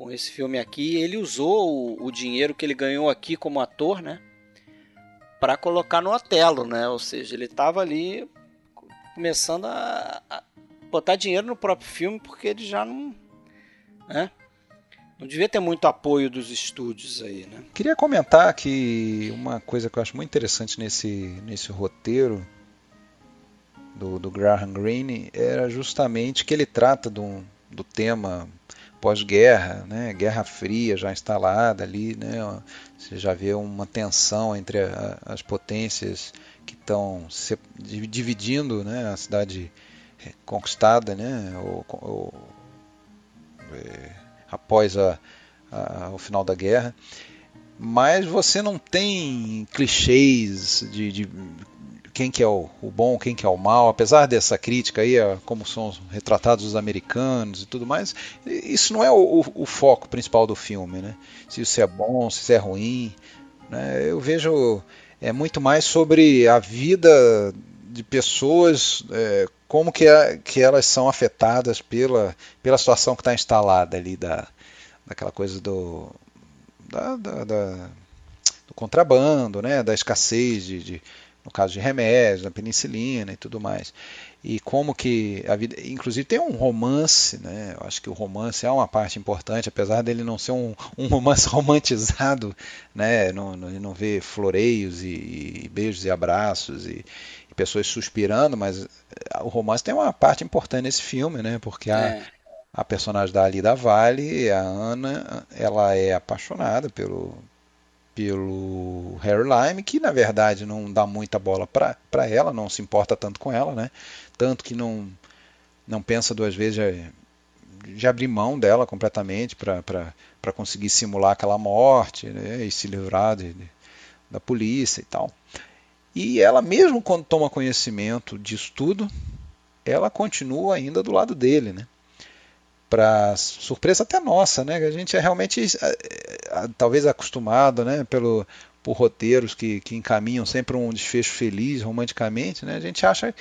com esse filme aqui. Ele usou o, o dinheiro que ele ganhou aqui como ator, né? Para colocar no Otelo, né? Ou seja, ele estava ali começando a, a botar dinheiro no próprio filme porque ele já não. Né? Não devia ter muito apoio dos estúdios aí, né? Queria comentar que uma coisa que eu acho muito interessante nesse, nesse roteiro do, do Graham Greene era justamente que ele trata do, do tema pós-guerra, né? Guerra Fria já instalada ali, né? Você já vê uma tensão entre a, as potências que estão dividindo, né? A cidade conquistada, né? Ou, ou, é, após a, a, o final da guerra. Mas você não tem clichês de, de quem que é o, o, bom, quem que é o mal, apesar dessa crítica aí, a como são retratados os americanos e tudo mais, isso não é o, o, foco principal do filme, né? Se isso é bom, se isso é ruim, né? Eu vejo é muito mais sobre a vida de pessoas, é, como que, é, que elas são afetadas pela, pela situação que está instalada ali da, daquela coisa do da, da, da, do contrabando, né? Da escassez de, de no caso de remédios, da penicilina e tudo mais. E como que a vida. Inclusive tem um romance, né? Eu acho que o romance é uma parte importante, apesar dele não ser um, um romance romantizado, né? Não, não, não vê floreios e, e, beijos e abraços e, e, pessoas suspirando, mas o romance tem uma parte importante nesse filme, né? Porque a, é. a personagem da Alida Vale, a Ana, ela é apaixonada pelo, pelo Harry Lime, que na verdade não dá muita bola para ela, não se importa tanto com ela, né? Tanto que não, não pensa duas vezes de, abrir mão dela completamente para conseguir simular aquela morte né? e se livrar de, de, da polícia e tal. E ela, mesmo quando toma conhecimento disso tudo, ela continua ainda do lado dele, né? Para surpresa até nossa, né? A gente é realmente eh, eh, talvez acostumado, né? Pelo por roteiros que, que encaminham sempre um desfecho feliz romanticamente, né? A gente acha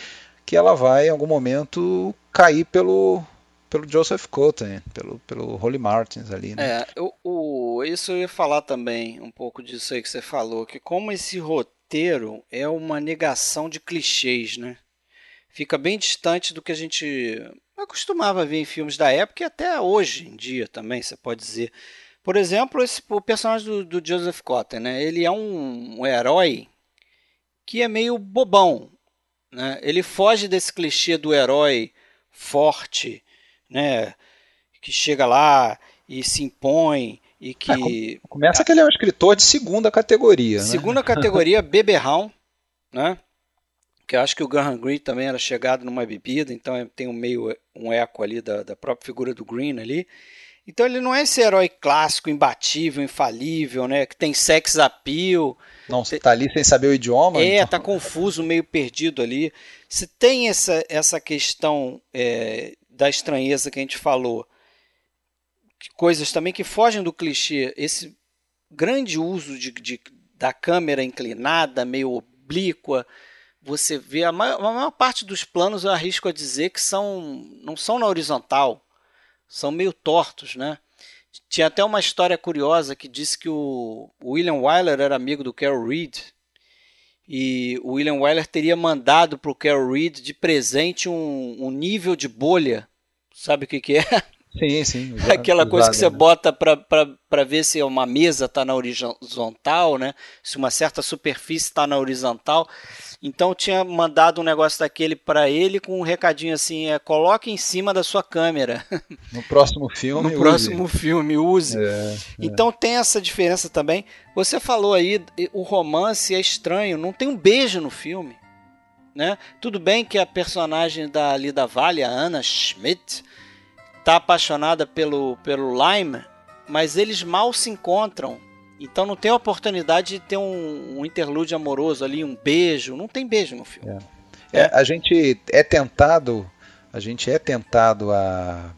que ela vai em algum momento cair pelo pelo Joseph Cotten, pelo pelo Holly Martins ali, né? É, eu, o, isso eu ia falar também um pouco disso aí que você falou, que como esse roteiro é uma negação de clichês, né? Fica bem distante do que a gente eu costumava ver em filmes da época e até hoje em dia também, você pode dizer. Por exemplo, esse, o personagem do, do Joseph Cotten, né? ele é um, um, herói que é meio bobão. Né? Ele foge desse clichê do herói forte, né? que chega lá e se impõe e que... É, começa que ele é um escritor de segunda categoria. Segunda né? categoria, beberrão, né? Que eu acho que o Graham Greene também era chegado numa bebida, então é, tem um meio um eco ali da, da própria figura do Green ali. Então ele não é esse herói clássico, imbatível, infalível, né? Que tem sex appeal. Não, você tá ali sem saber o idioma. É, então. tá confuso, meio perdido ali. Se tem essa, essa questão é, da estranheza que a gente falou, coisas também que fogem do clichê, esse grande uso de, de da câmera inclinada, meio oblíqua, você vê a maior, a maior, parte dos planos eu arrisco a dizer que são não são na horizontal, são meio tortos, né? Tinha até uma história curiosa que disse que o William Wyler era amigo do Carol Reed e o William Wyler teria mandado para o Carol Reed de presente um, um nível de bolha, sabe o que, que é? Sim, sim. Aquela coisa que você né? bota para ver se uma mesa está na horizontal, né? Se uma certa superfície está na horizontal. Então tinha mandado um negócio daquele para ele com um recadinho assim: é, coloque em cima da sua câmera. No próximo filme. no use. próximo filme, use. É, é. Então tem essa diferença também. Você falou aí, o romance é estranho, não tem um beijo no filme. Né? Tudo bem que a personagem da Lida Vale, a Anna Schmidt, tá apaixonada pelo, pelo Lime, mas eles mal se encontram. Então não tem a oportunidade de ter um, um interlúdio amoroso ali, um beijo. Não tem beijo no filme. É. É, a gente é tentado, a gente é tentado a,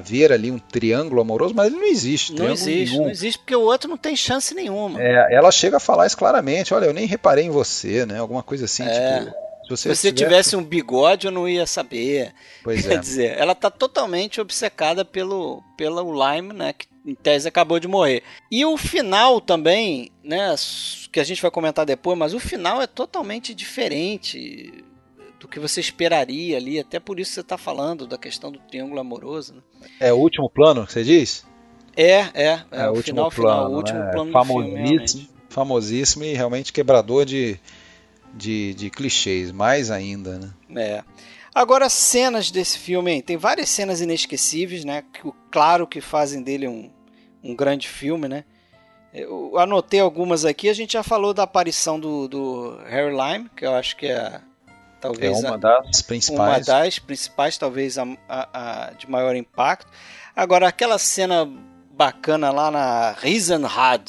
ver ali um triângulo amoroso, mas ele não existe. Não existe, nenhum. não existe porque o outro não tem chance nenhuma. É, ela chega a falar isso claramente. Olha, eu nem reparei em você, né? Alguma coisa assim, é. tipo se você, Se tivesse um bigode, eu não ia saber. Pois Quer é. dizer, ela está totalmente obcecada pelo, pelo Lime, né? Que em tese acabou de morrer. E o final também, né? Que a gente vai comentar depois, mas o final é totalmente diferente do que você esperaria ali. Até por isso você está falando da questão do triângulo amoroso. Né? É o último plano que você diz? É, é. É, é o, final, plano, final, o último né? plano famosíssimo, do filme, famosíssimo e realmente quebrador de de, de clichês, mais ainda, né? É. Agora, cenas desse filme, hein? tem várias cenas inesquecíveis, né? Que, claro que fazem dele um, um grande filme, né? Eu anotei algumas aqui, a gente já falou da aparição do, do Harry Lime, que eu acho que é talvez é uma a, das principais. Uma das principais, talvez a, a, a, de maior impacto. Agora, aquela cena bacana lá na Riesenrad,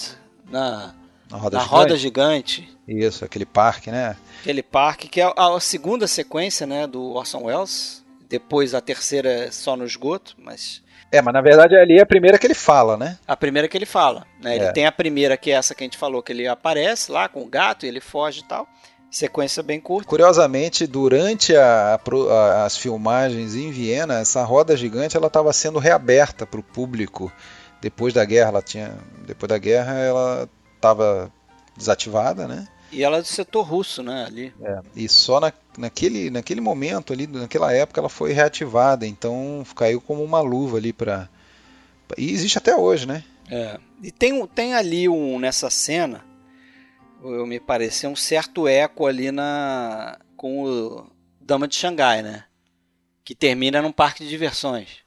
na, na roda, na gigante. roda gigante. Isso, aquele parque, né? Aquele parque, que é a, segunda sequência né, do Orson Welles. Depois a terceira é só no esgoto, mas é, mas na verdade ali é a primeira que ele fala, né? A primeira que ele fala. Né? Ele É. tem a primeira, que é essa que a gente falou, que ele aparece lá com o gato e ele foge e tal. Sequência bem curta. Curiosamente, durante a- a- as filmagens em Viena, essa roda gigante ela estava sendo reaberta para o público. Depois da guerra, ela tinha, depois da guerra, ela estava desativada, né? E ela é do setor russo, né? Ali. E só na, naquele, naquele momento ali, naquela época, ela foi reativada. Então caiu como uma luva ali para. E existe até hoje, né? É. E tem, tem ali um, nessa cena, eu me pareceu um certo eco ali na com o Dama de Xangai, né? Que termina num parque de diversões.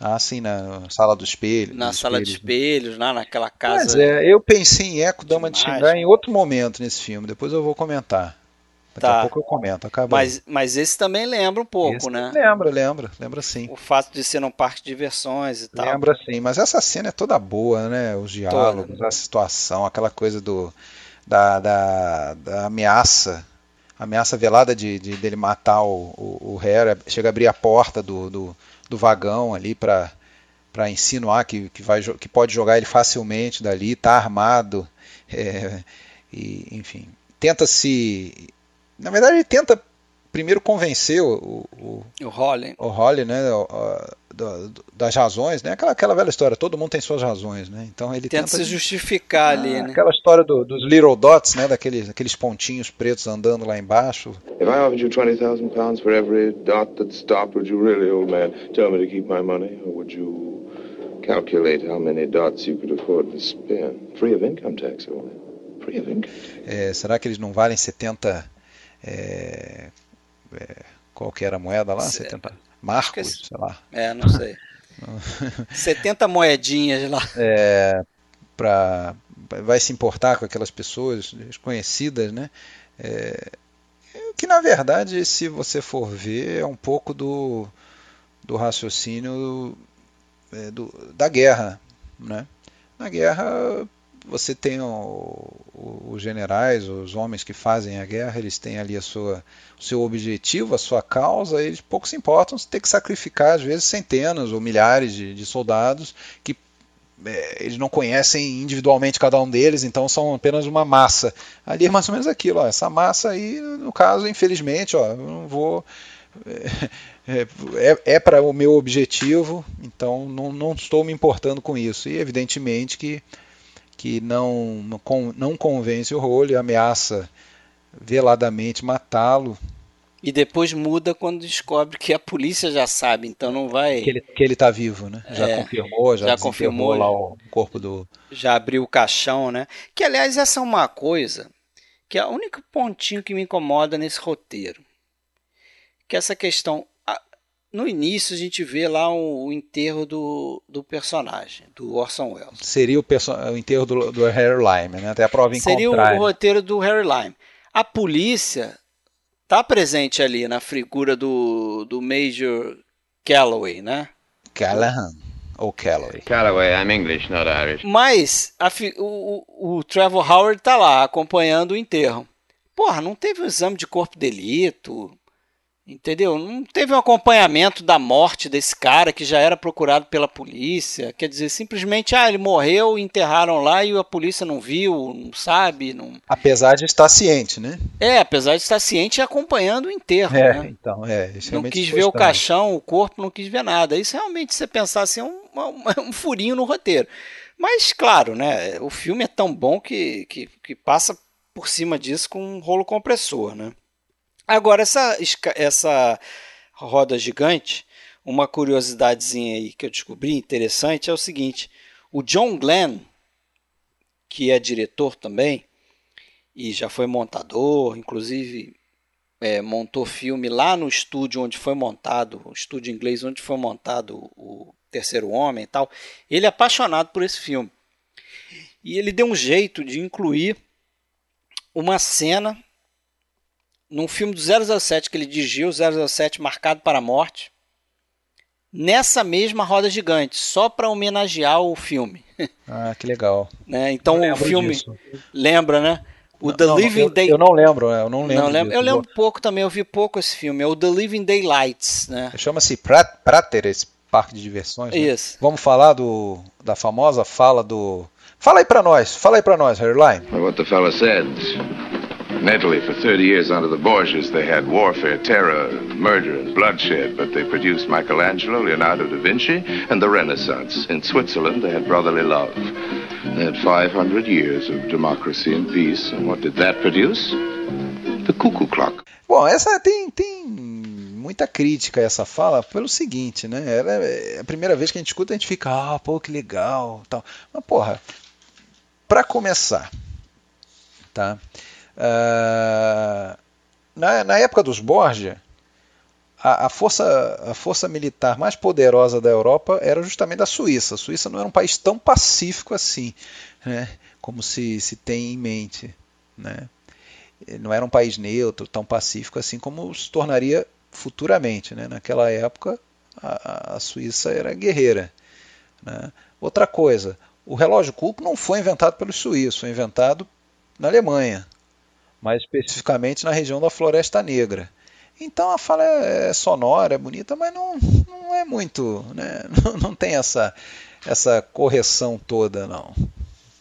Ah, sim, na sala do espelho. Na sala de espelhos, espelhos, lá naquela Mas casa. é, eu pensei em Eco Dama de imagem. em outro momento nesse filme, depois eu vou comentar. Daqui Tá. a pouco eu comento, acaba. Mas, mas esse também lembra um pouco, Esse né? Lembra, lembra, lembra sim. O fato de ser num parque de diversões e tal. Lembra sim, mas essa cena é toda boa, né? Os diálogos, a situação, aquela coisa do da, da, da ameaça, ameaça velada de, de dele matar o, o, o chega a abrir a porta do, do, do vagão ali para para insinuar que, que, vai, que pode jogar ele facilmente dali, tá armado, é, e, enfim, tenta se, na verdade ele tenta primeiro convencer o, o, O Holly. o Holly, né, o- do- do- das razões, né, aquela, aquela velha história, todo mundo tem suas razões, né, então ele Tenta tenta, se justificar ali, Ah, né? aquela história do- dos little dots, né, daqueles, aqueles pontinhos pretos andando lá embaixo, If I offered you 20,000 pounds for every dot that stopped, would you really, old man, tell me to keep my money? Or would you calculate how many dots you could afford to spend? Free of income tax, only. Free of income É, será que eles não valem 70, é, é, qual que era a moeda lá, Se- 70 marcos, sei lá, É, não sei. 70 moedinhas lá. pra, vai se importar com aquelas pessoas desconhecidas, né? É, que na verdade, se você for ver, é um pouco do, do raciocínio é, do- da guerra, né? Na guerra você tem o- o- os generais, os homens que fazem a guerra, eles têm ali a sua, o seu objetivo, a sua causa, eles pouco se importam se ter que sacrificar às vezes centenas ou milhares de, de soldados que é, eles não conhecem individualmente cada um deles, então são apenas uma massa. Ali é mais ou menos aquilo, ó, essa massa aí, no caso, infelizmente, ó, eu não vou. É, é, é para o meu objetivo, então não, não estou me importando com isso. E evidentemente que, que não, não con- não convence o rolo, ameaça veladamente matá-lo, E depois muda quando descobre que a polícia já sabe, então não vai. que ele que ele está vivo, né? Já É, confirmou, já, já confirmou, lá o corpo do, Já abriu o caixão, né? Que aliás, essa é uma coisa que é o único pontinho que me incomoda nesse roteiro. Que é essa questão. No início a gente vê lá o, o enterro do, do personagem, do Orson Welles. seria o, o enterro do, do Harry Lime, né? Até a prova em Seria o, contrário. roteiro do Harry Lime. A polícia tá presente ali na figura do, do Major Calloway, né? Callahan ou Calloway. Callaway, I'm English, not Irish. Mas a fi- o, o, o Trevor Howard tá lá acompanhando o enterro. Porra, não teve um exame de corpo de delito, entendeu? Não teve um acompanhamento da morte desse cara que já era procurado pela polícia. Quer dizer, simplesmente, ah, ele morreu, enterraram lá e a polícia não viu, não sabe, não. Apesar de estar ciente, né? É, apesar de estar ciente e acompanhando o enterro, É, né? então, é. isso Não quis ver o caixão, o corpo, não quis ver nada. Isso realmente, se você pensar assim, é um, uma- um furinho no roteiro. Mas, claro, né? O filme é tão bom que, que, que passa por cima disso com um rolo compressor, né? Agora, essa, essa roda gigante, uma curiosidadezinha aí que eu descobri interessante é o seguinte: o John Glenn, que é diretor também, e já foi montador, inclusive é, montou filme lá no estúdio onde foi montado, o estúdio inglês onde foi montado o Terceiro Homem e tal. Ele é apaixonado por esse filme. E ele deu um jeito de incluir uma cena num filme do 007 que ele dirigiu, 007 Marcado para a Morte, nessa mesma roda gigante, só para homenagear o filme. Ah, que legal. né? Então o filme disso. lembra, né? O Não, The não, Living eu, Day eu não lembro, é, eu não lembro. Não, lembro- eu lembro pouco também, eu vi pouco esse filme. É o The Living Daylights, né? Chama-se Prat- Prater, esse parque de diversões. né? Isso. Vamos falar do da famosa fala do. Fala aí pra nós, fala aí pra nós, Hairline. What the fella said. In Italy, for 30 years under the Borgias, they had warfare, terror, murder, and bloodshed, but they produced Michelangelo, Leonardo da Vinci, and the Renaissance. In Switzerland, they had brotherly love. They had 500 years of democracy and peace, and what did that produce? The cuckoo clock. Bom, essa tem, tem muita crítica a essa fala pelo seguinte, né? Ela é a primeira vez que a gente escuta, a gente fica, ah, pô, que legal, tal. Mas porra, pra começar, tá? Ah, na, na época dos Borgia, a, a força, a força militar mais poderosa da Europa era justamente a Suíça. A Suíça não era um país tão pacífico assim, né? Como se, se tem em mente, né? não era um país neutro, tão pacífico assim como se tornaria futuramente. Né? Naquela época, a, a Suíça era guerreira. Né? Outra coisa, o relógio Cuco não foi inventado pelos suíços, foi inventado na Alemanha, mais especificamente na região da Floresta Negra. Então a fala é sonora, é bonita, mas não, não é muito, né? não, não tem essa, essa correção toda, não.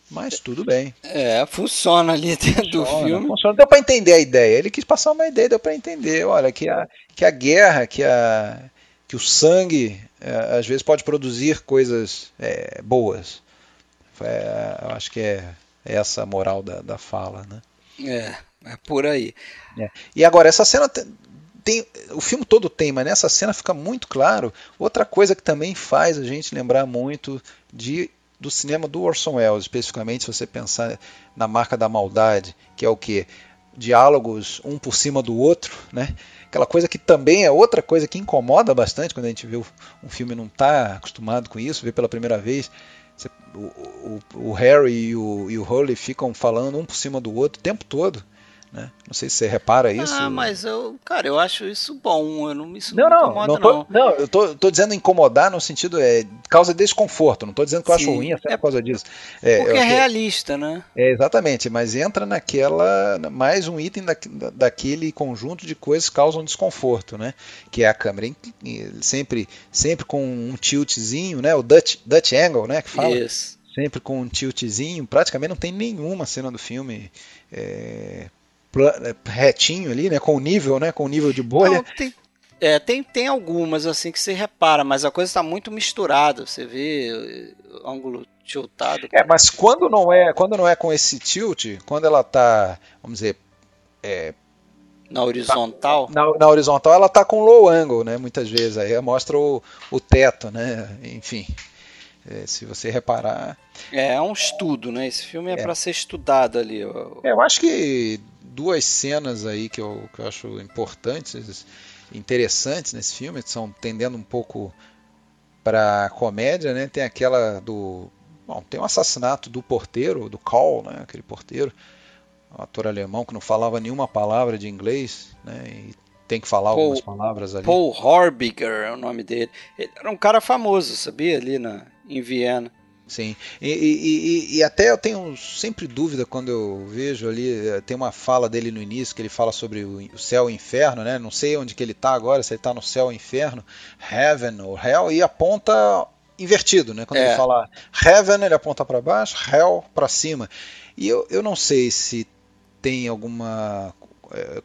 Mas tudo bem. É, funciona ali dentro do filme. funciona. Deu para entender a ideia. Ele quis passar uma ideia, deu para entender. Olha, que a, que a guerra, que, a, que o sangue, é, às vezes pode produzir coisas é, boas. É, eu acho que é essa a moral da, da fala, né? É, é por aí. É. E agora, essa cena tem, tem- O filme todo tem, mas nessa cena fica muito claro. Outra coisa que também faz a gente lembrar muito de, do cinema do Orson Welles, especificamente se você pensar na marca da maldade, que é o que? Diálogos um por cima do outro, né? Aquela coisa que também é outra coisa que incomoda bastante quando a gente vê um filme não está acostumado com isso, vê pela primeira vez. O, o- o Harry e o, e o Holly ficam falando um por cima do outro o tempo todo. Né? Não sei se você repara isso. Ah, mas eu, cara, eu acho isso bom. Eu não, isso Não, não, incomoda, não, tô, não. não, eu tô, tô dizendo incomodar no sentido é causa desconforto. Não tô dizendo que eu acho Sim. ruim até É por causa disso. É, Porque eu- é realista, né? é, exatamente, mas entra naquela mais um item da, daquele conjunto de coisas que causam desconforto, né? Que é a câmera em- sempre, sempre com um tiltzinho, né? O Dutch, Dutch angle, né? Que fala Isso. sempre com um tiltzinho. Praticamente não tem nenhuma cena do filme é, é, retinho ali, né? Com o nível, né? Com o nível de bolha. Não, tem, é, tem, tem algumas assim que você repara, mas a coisa está muito misturada. Você vê eh, ângulo tiltado. É, mas quando não é, quando não é com esse tilt, quando ela tá, vamos dizer, Na horizontal. na, na horizontal, ela tá com low angle, né? Muitas vezes aí mostra o, o teto, né? Enfim, é, se você reparar, É, é um estudo, né? Esse filme é, É. para ser estudado ali. ó. É, eu acho que duas cenas aí que eu, que eu acho importantes, interessantes nesse filme, que são tendendo um pouco para comédia, né? Tem aquela do, bom, tem o assassinato do porteiro, do Call, né? Aquele porteiro, um ator alemão que não falava nenhuma palavra de inglês, né? E tem que falar Paul- algumas palavras ali. Paul Horbiger é o nome dele. Ele era um cara famoso, sabia? Ali na, em Viena. Sim, e, e- e- e até eu tenho sempre dúvida quando eu vejo ali, eh, tem uma fala dele no início que ele fala sobre o, céu e o inferno, né? Não sei onde que ele está agora, se ele está no céu ou inferno, heaven ou hell, e aponta invertido, né? Quando É. ele fala heaven, ele aponta para baixo, hell para cima. E eu, eu não sei se tem alguma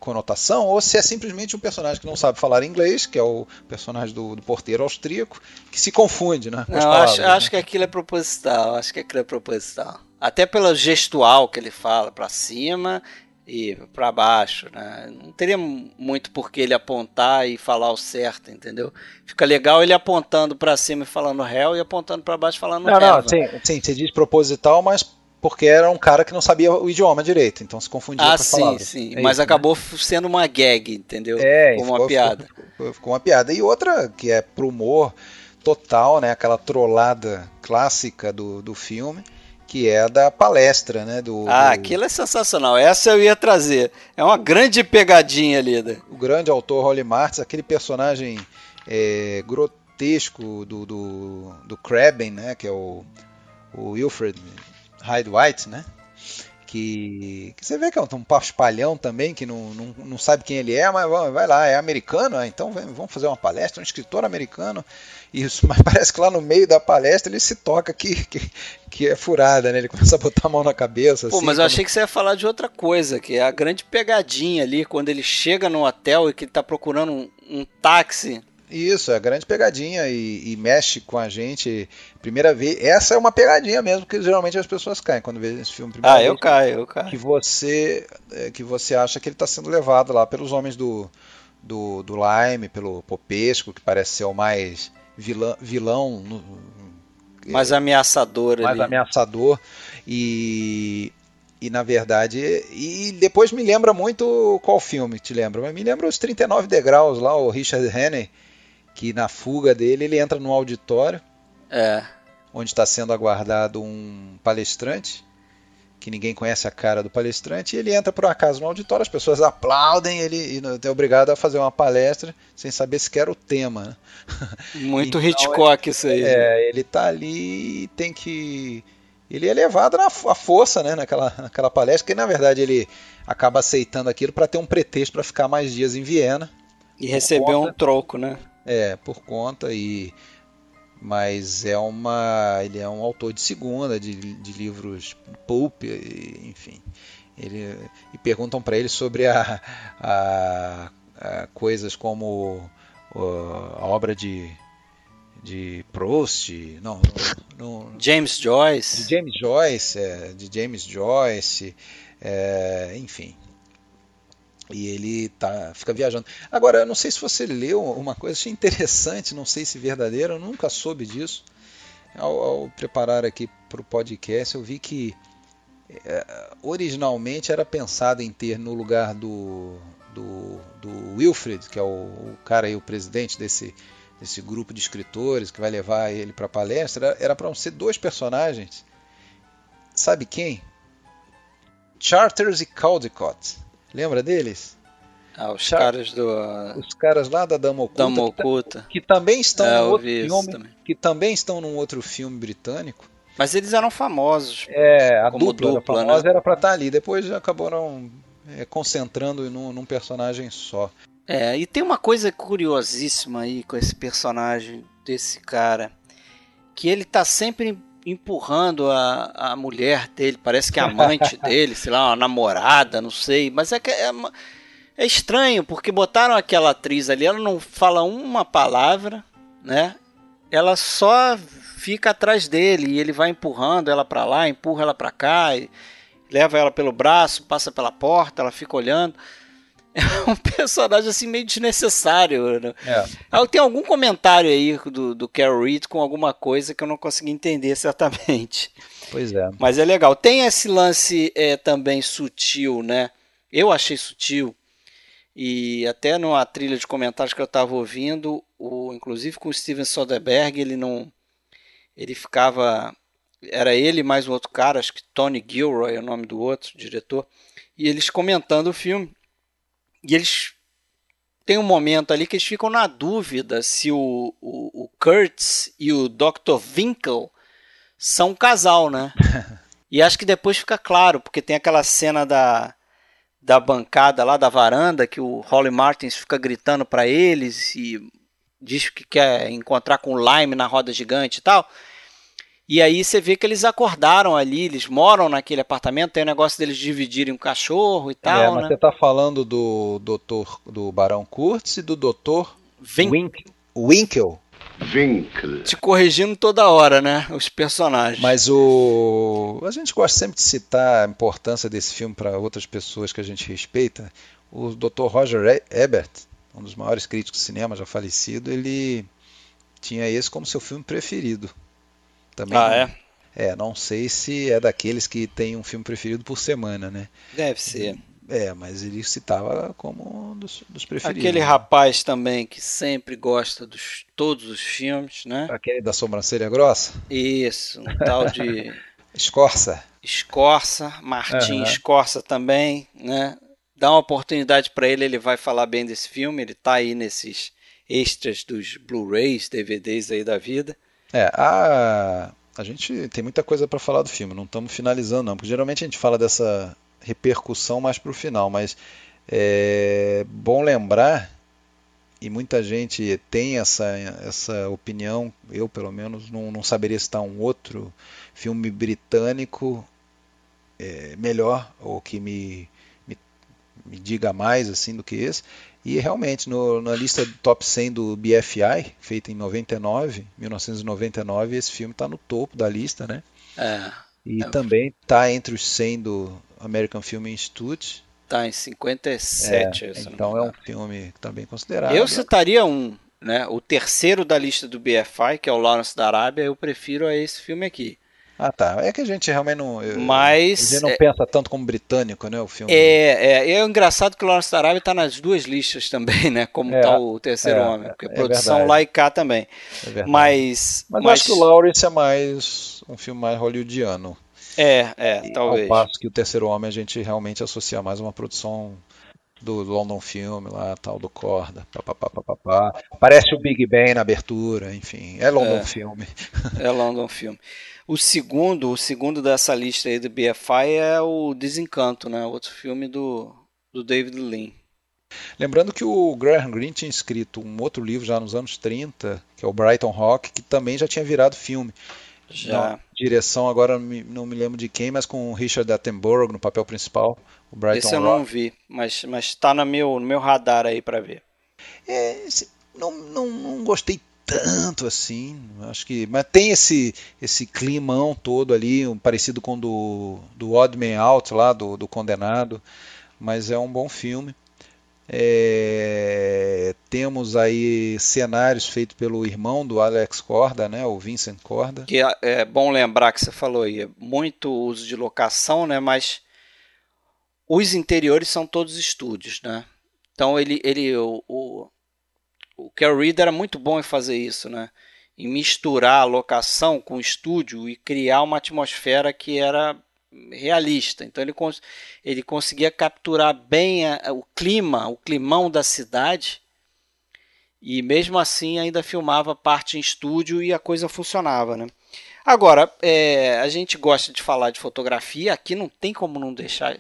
conotação ou se é simplesmente um personagem que não sabe falar inglês, que é o personagem do, do porteiro austríaco, que se confunde, né? com as Não, palavras, acho, né? acho que aquilo é proposital. Acho que aquilo é proposital. Até pelo gestual que ele fala, para cima e para baixo, né? Não teria muito por que ele apontar e falar o certo, entendeu? Fica legal ele apontando para cima e falando réu e apontando para baixo falando Não, não, heaven. sim, sim, você diz proposital, mas porque era um cara que não sabia o idioma direito, então se confundia ah, com as sim, palavras. sim. É Mas isso, né? acabou sendo uma gag, entendeu? É, Como uma ficou- piada. Ficou, ficou uma piada. E outra que é pro humor total, né? Aquela trollada clássica do, do filme, que é a da palestra, né? Do, Ah, do- aquilo é sensacional. Essa eu ia trazer. É uma grande pegadinha ali. né? o grande autor Holly Martins, aquele personagem é, grotesco do, do, do né? Que é o, o Wilfred Hyde White, né? Que, que você vê que é um, um paspalhão também, que não, não, não sabe quem ele é, mas vai vai lá, é americano, ah, então vamos fazer uma palestra, um escritor americano. Isso, mas parece que lá no meio da palestra ele se toca que, que, que é furada, né? Ele começa a botar a mão na cabeça. Pô, assim, mas eu como- achei que você ia falar de outra coisa, que é a grande pegadinha ali, quando ele chega no hotel e que ele tá procurando um, um táxi. Isso, é grande pegadinha e, e mexe com a gente. Primeira vez. Essa é uma pegadinha mesmo, que geralmente as pessoas caem quando vê esse filme. Primeira Ah, eu vez caio, eu caio. Que você, é, que você acha que ele está sendo levado lá pelos homens do, do, do Lime, pelo Popesco, que parece ser o mais vilão, vilão no- Mais ameaçador mais ali. ameaçador e e na verdade e depois me lembra muito qual filme te lembra Mas me lembra os 39 degraus lá o Richard Hannay que na fuga dele ele entra no auditório É. onde está sendo aguardado um palestrante que ninguém conhece a cara do palestrante e ele entra por acaso no auditório as pessoas aplaudem ele e é obrigado a fazer uma palestra sem saber sequer o tema né? Muito Então, Hitchcock isso aí. É, ele tá ali e tem que. Ele é levado na à força, né, naquela, naquela palestra, que na verdade ele acaba aceitando aquilo para ter um pretexto para ficar mais dias em Viena. E recebeu um troco, né? É, por conta e. Mas é uma. Ele é um autor de segunda, de, de livros pulp, e, enfim. Ele, e perguntam para ele sobre a, a- a coisas como a obra de, de Proust, não, não, não- James Joyce. de James Joyce, é, de James Joyce, é, enfim. E ele tá, fica viajando. Agora, eu não sei se você leu uma coisa, achei interessante, não sei se verdadeira, eu nunca soube disso. Ao, ao preparar aqui para o podcast, eu vi que é, originalmente era pensado em ter no lugar do, do, do Wilfred, que é o, o cara aí, o presidente desse, desse grupo de escritores que vai levar ele para a palestra, era para ser dois personagens. Sabe quem? Charters e Caldecott. Lembra deles? Ah, os caras do uh, Os caras lá da Dama Oculta, Dama que, ta- Oculta. que também estão É, outro filme, também. que também estão num outro filme britânico. Mas eles eram famosos. É, a Como dupla, dupla, da famosa né? era para estar ali. Depois acabaram é, concentrando num, num personagem só. É, e tem uma coisa curiosíssima aí com esse personagem desse cara, que ele tá sempre empurrando a, a mulher dele, parece que é amante dele, sei lá, uma namorada, não sei, mas é que é, é estranho, porque botaram aquela atriz ali, ela não fala uma palavra, né? Ela só fica atrás dele e ele vai empurrando ela pra lá, empurra ela pra cá, leva ela pelo braço, passa pela porta, ela fica olhando. É um personagem assim meio desnecessário. né? É. Ah, Tem algum comentário aí do, do Carol Reed com alguma coisa que eu não consegui entender certamente. Pois é. Mas é legal. Tem esse lance é, também sutil, né? Eu achei sutil. E até numa trilha de comentários que eu estava ouvindo, o, inclusive com o Steven Soderbergh, ele não. Ele ficava. Era ele mais um outro cara, acho que Tony Gilroy é o nome do outro diretor. E eles comentando o filme. E eles. Tem um momento ali que eles ficam na dúvida se o, o, o Kurtz e o Dr. Winkle são um casal, né? e acho que depois fica claro, porque tem aquela cena da, da bancada lá da varanda que o Holly Martins fica gritando para eles e diz que quer encontrar com o Lime na roda gigante e tal. E aí você vê que eles acordaram ali, eles moram naquele apartamento, tem o negócio deles dividirem um cachorro e tal, é, mas né? você tá falando do doutor do Barão Kurtz e do doutor Vem Wink- Winkle. Winkle. te corrigindo toda hora, né? Os personagens. Mas o a gente gosta sempre de citar a importância desse filme para outras pessoas que a gente respeita. O Dr. Roger Ebert, um dos maiores críticos de cinema já falecido, ele tinha esse como seu filme preferido. Também Ah, não, é? É, não sei se é daqueles que tem um filme preferido por semana, né? Deve ser. É, mas ele citava como um dos, dos preferidos. Aquele né? rapaz também que sempre gosta de todos os filmes, né? Aquele da sobrancelha grossa? Isso, um tal de Escorça. Escorça, Martin Aham. Escorça também, né? Dá uma oportunidade para ele, ele vai falar bem desse filme, ele tá aí nesses extras dos Blu-rays, DVDs aí da vida. É, a, a gente tem muita coisa para falar do filme, não estamos finalizando não, porque geralmente a gente fala dessa repercussão mais para o final, mas é bom lembrar, e muita gente tem essa, essa opinião, eu pelo menos não, não saberia citar um outro filme britânico é, melhor, ou que me, me, me diga mais assim do que esse. E realmente, no, na lista do top 100 do BFI, feita em 99, 1999, esse filme está no topo da lista, né? É, E É. também está entre os 100 do American Film Institute. tá em 57, É, então é um filme que está bem considerado. Eu citaria um, né? O terceiro da lista do BFI, que é o Lawrence da Arábia, eu prefiro a esse filme aqui. Ah, tá. É que a gente realmente não. eu- Mas A gente não é- pensa tanto como britânico, né? O filme. É, é, é engraçado que o Lawrence da Arábia está nas duas listas também, né? Como É, está o terceiro é, homem, porque é produção verdade. lá e cá também. é. Mas, Mas eu acho que o Lawrence é mais um filme mais hollywoodiano. é, é, E talvez. Ao passo que o Terceiro Homem a gente realmente associa mais a uma produção do London Film lá, tal, do Corda. Pá, pá, pá, pá, pá, pá. Parece o Big Ben na abertura, enfim. É London É. Film. É London Film. O segundo, o segundo dessa lista aí do BFI é o Desencanto, né? Outro filme do, do David Lean. Lembrando que o Graham Greene tinha escrito um outro livro já nos anos 30, que é o Brighton Rock, que também já tinha virado filme. Já. Na direção agora não me- lembro de quem, mas com o Richard Attenborough no papel principal, o Brighton Esse eu Rock. não vi, mas, mas tá no meu, no meu radar aí para ver. É, não, não, não gostei tanto assim. Acho que, mas tem esse esse climão todo ali, um parecido com o do do Odd Man Out lá do, do Condenado, mas é um bom filme. É, temos aí cenários feitos pelo irmão do Alex Corda, né, o Vincent Corda. Que é, é bom lembrar que você falou aí, é muito uso de locação, né? Mas os interiores são todos estúdios, né? Então ele, ele o, o, o Carol Reed era muito bom em fazer isso, né? Em misturar a locação com o estúdio e criar uma atmosfera que era realista. Então ele, cons ele conseguia capturar bem a- o clima, o climão da cidade e mesmo assim ainda filmava parte em estúdio e a coisa funcionava, né? Agora, é, a gente gosta de falar de fotografia, aqui não tem como não deixar,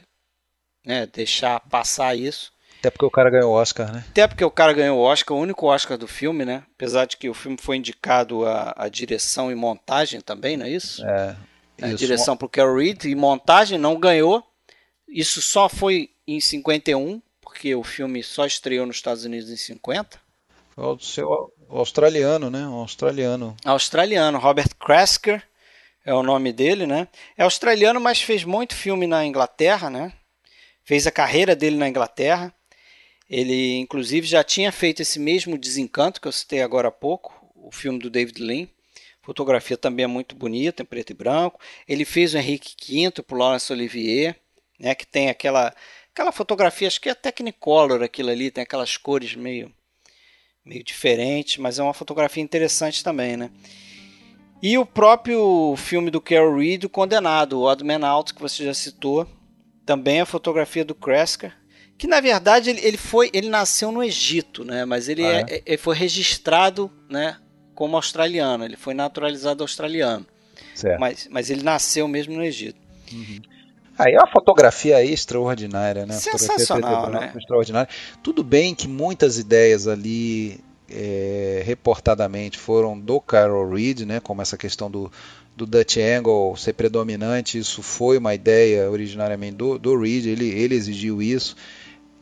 né, deixar passar isso. Até porque o cara ganhou o Oscar, né? Até porque o cara ganhou o Oscar, o único Oscar do filme, né? Apesar de que o filme foi indicado a, a direção e montagem também, não é isso? É, É, isso. direção para o Carol Reed e montagem não ganhou. Isso só foi em 51, porque o filme só estreou nos Estados Unidos em 50. Foi o seu o australiano, né? Um australiano. australiano, Robert Krasker é o nome dele, né? É australiano, mas fez muito filme na Inglaterra, né? Fez a carreira dele na Inglaterra. Ele, inclusive, já tinha feito esse mesmo Desencanto que eu citei agora há pouco, o filme do David Lean. Fotografia também é muito bonita, em preto e branco. Ele fez o Henrique V para Laurence Olivier, né? Que tem aquela aquela fotografia, acho que é Technicolor aquilo ali, tem aquelas cores meio meio diferentes, mas é uma fotografia interessante também, né? E o próprio filme do Carol Reed, O Condenado, o Odd Man Out, que você já citou, também é a fotografia do Kresker, que na verdade ele, ele foi, ele nasceu no Egito, né? Mas ele, Ah, é- ele foi registrado, né? Como australiano, ele foi naturalizado australiano, Certo. mas, mas ele nasceu mesmo no Egito. Aí é uma fotografia extraordinária, né? Sensacional, né? Extraordinária. Tudo bem que muitas ideias ali, é, reportadamente, foram do Carol Reed, né? Como essa questão do, do Dutch Angle ser predominante, isso foi uma ideia originariamente do, do Reed, ele, ele exigiu isso.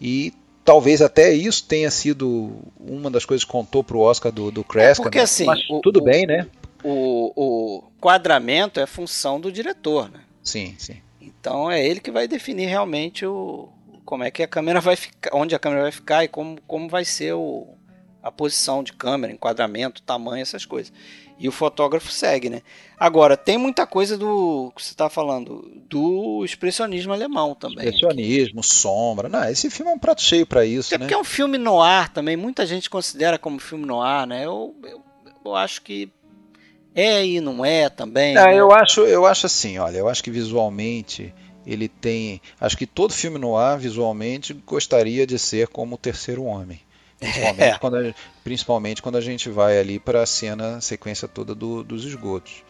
E talvez até isso tenha sido uma das coisas que contou para o Oscar do, do Kreska. porque né? assim, Mas o- tudo o- bem, né? O, o quadramento é função do diretor, né? Sim, sim. Então é ele que vai definir realmente o como é que a câmera vai ficar, onde a câmera vai ficar e como, como vai ser o, a posição de câmera, enquadramento, tamanho, essas coisas. E o fotógrafo segue, né? Agora, tem muita coisa do que você está falando, do expressionismo alemão também. Expressionismo, sombra. Não, esse filme é um prato cheio para isso, é né? Porque é um filme no ar também, muita gente considera como filme no ar, né? Eu, eu, eu acho que é e não é também. É, né? eu acho, eu acho assim, olha, eu acho que visualmente ele tem, acho que todo filme no ar visualmente gostaria de ser como o Terceiro Homem. Principalmente, é. quando, a, principalmente quando a gente vai ali para a cena, sequência toda do, dos esgotos.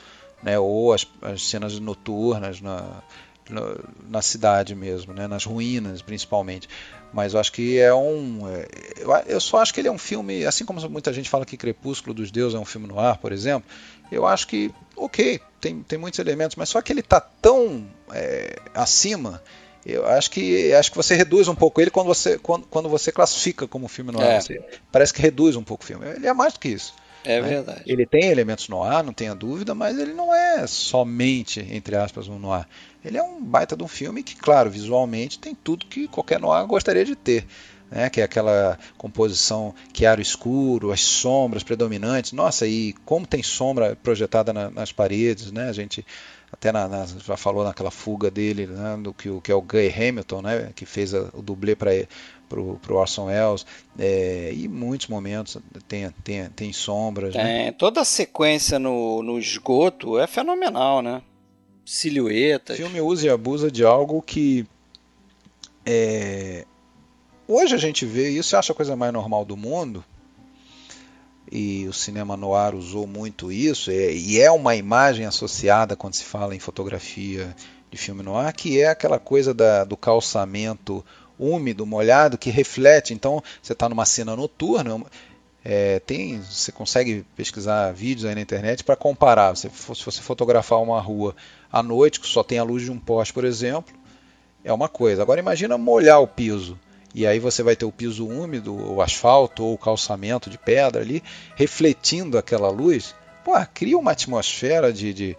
Né? Ou as, as cenas noturnas na, na, na, cidade mesmo, né? nas ruínas principalmente. Mas eu acho que é um. É, eu, eu só acho que ele é um filme, assim como muita gente fala que Crepúsculo dos Deuses é um filme no ar, por exemplo, eu acho que, ok, tem, tem muitos elementos, mas só que ele está tão é, acima eu acho que acho que você reduz um pouco ele quando você quando, quando você classifica como filme no ar. É. Você, parece que reduz um pouco o filme. Ele é mais do que isso. É né? verdade. Ele tem elementos no ar, não tenha dúvida, mas ele não é somente, entre aspas, um noir. Ele é um baita de um filme que, claro, visualmente tem tudo que qualquer noir gostaria de ter. Né, que é aquela composição chiaro escuro, as sombras predominantes. Nossa, e como tem sombra projetada na, nas paredes, né? A gente até na, na, já falou naquela fuga dele, né, do que, que é o Guy Hamilton, né, que fez a, o dublê para o Orson Welles, é, e muitos momentos tem, tem, tem sombras. Né? É, toda a sequência no, no esgoto é fenomenal, né? Silhuetas. O filme usa e abusa de algo que é, hoje a gente vê isso e acha a coisa mais normal do mundo, e o cinema noir usou muito isso, e é uma imagem associada quando se fala em fotografia de filme noir, que é aquela coisa da, do calçamento úmido, molhado, que reflete. Então, você está numa cena noturna, é, tem, você consegue pesquisar vídeos aí na internet para comparar. se você fotografar uma rua à noite, que só tem a luz de um poste, por exemplo, é uma coisa. Agora, imagina molhar o piso e aí você vai ter o piso úmido, o asfalto ou o calçamento de pedra ali, refletindo aquela luz. Pô, cria uma atmosfera de, de,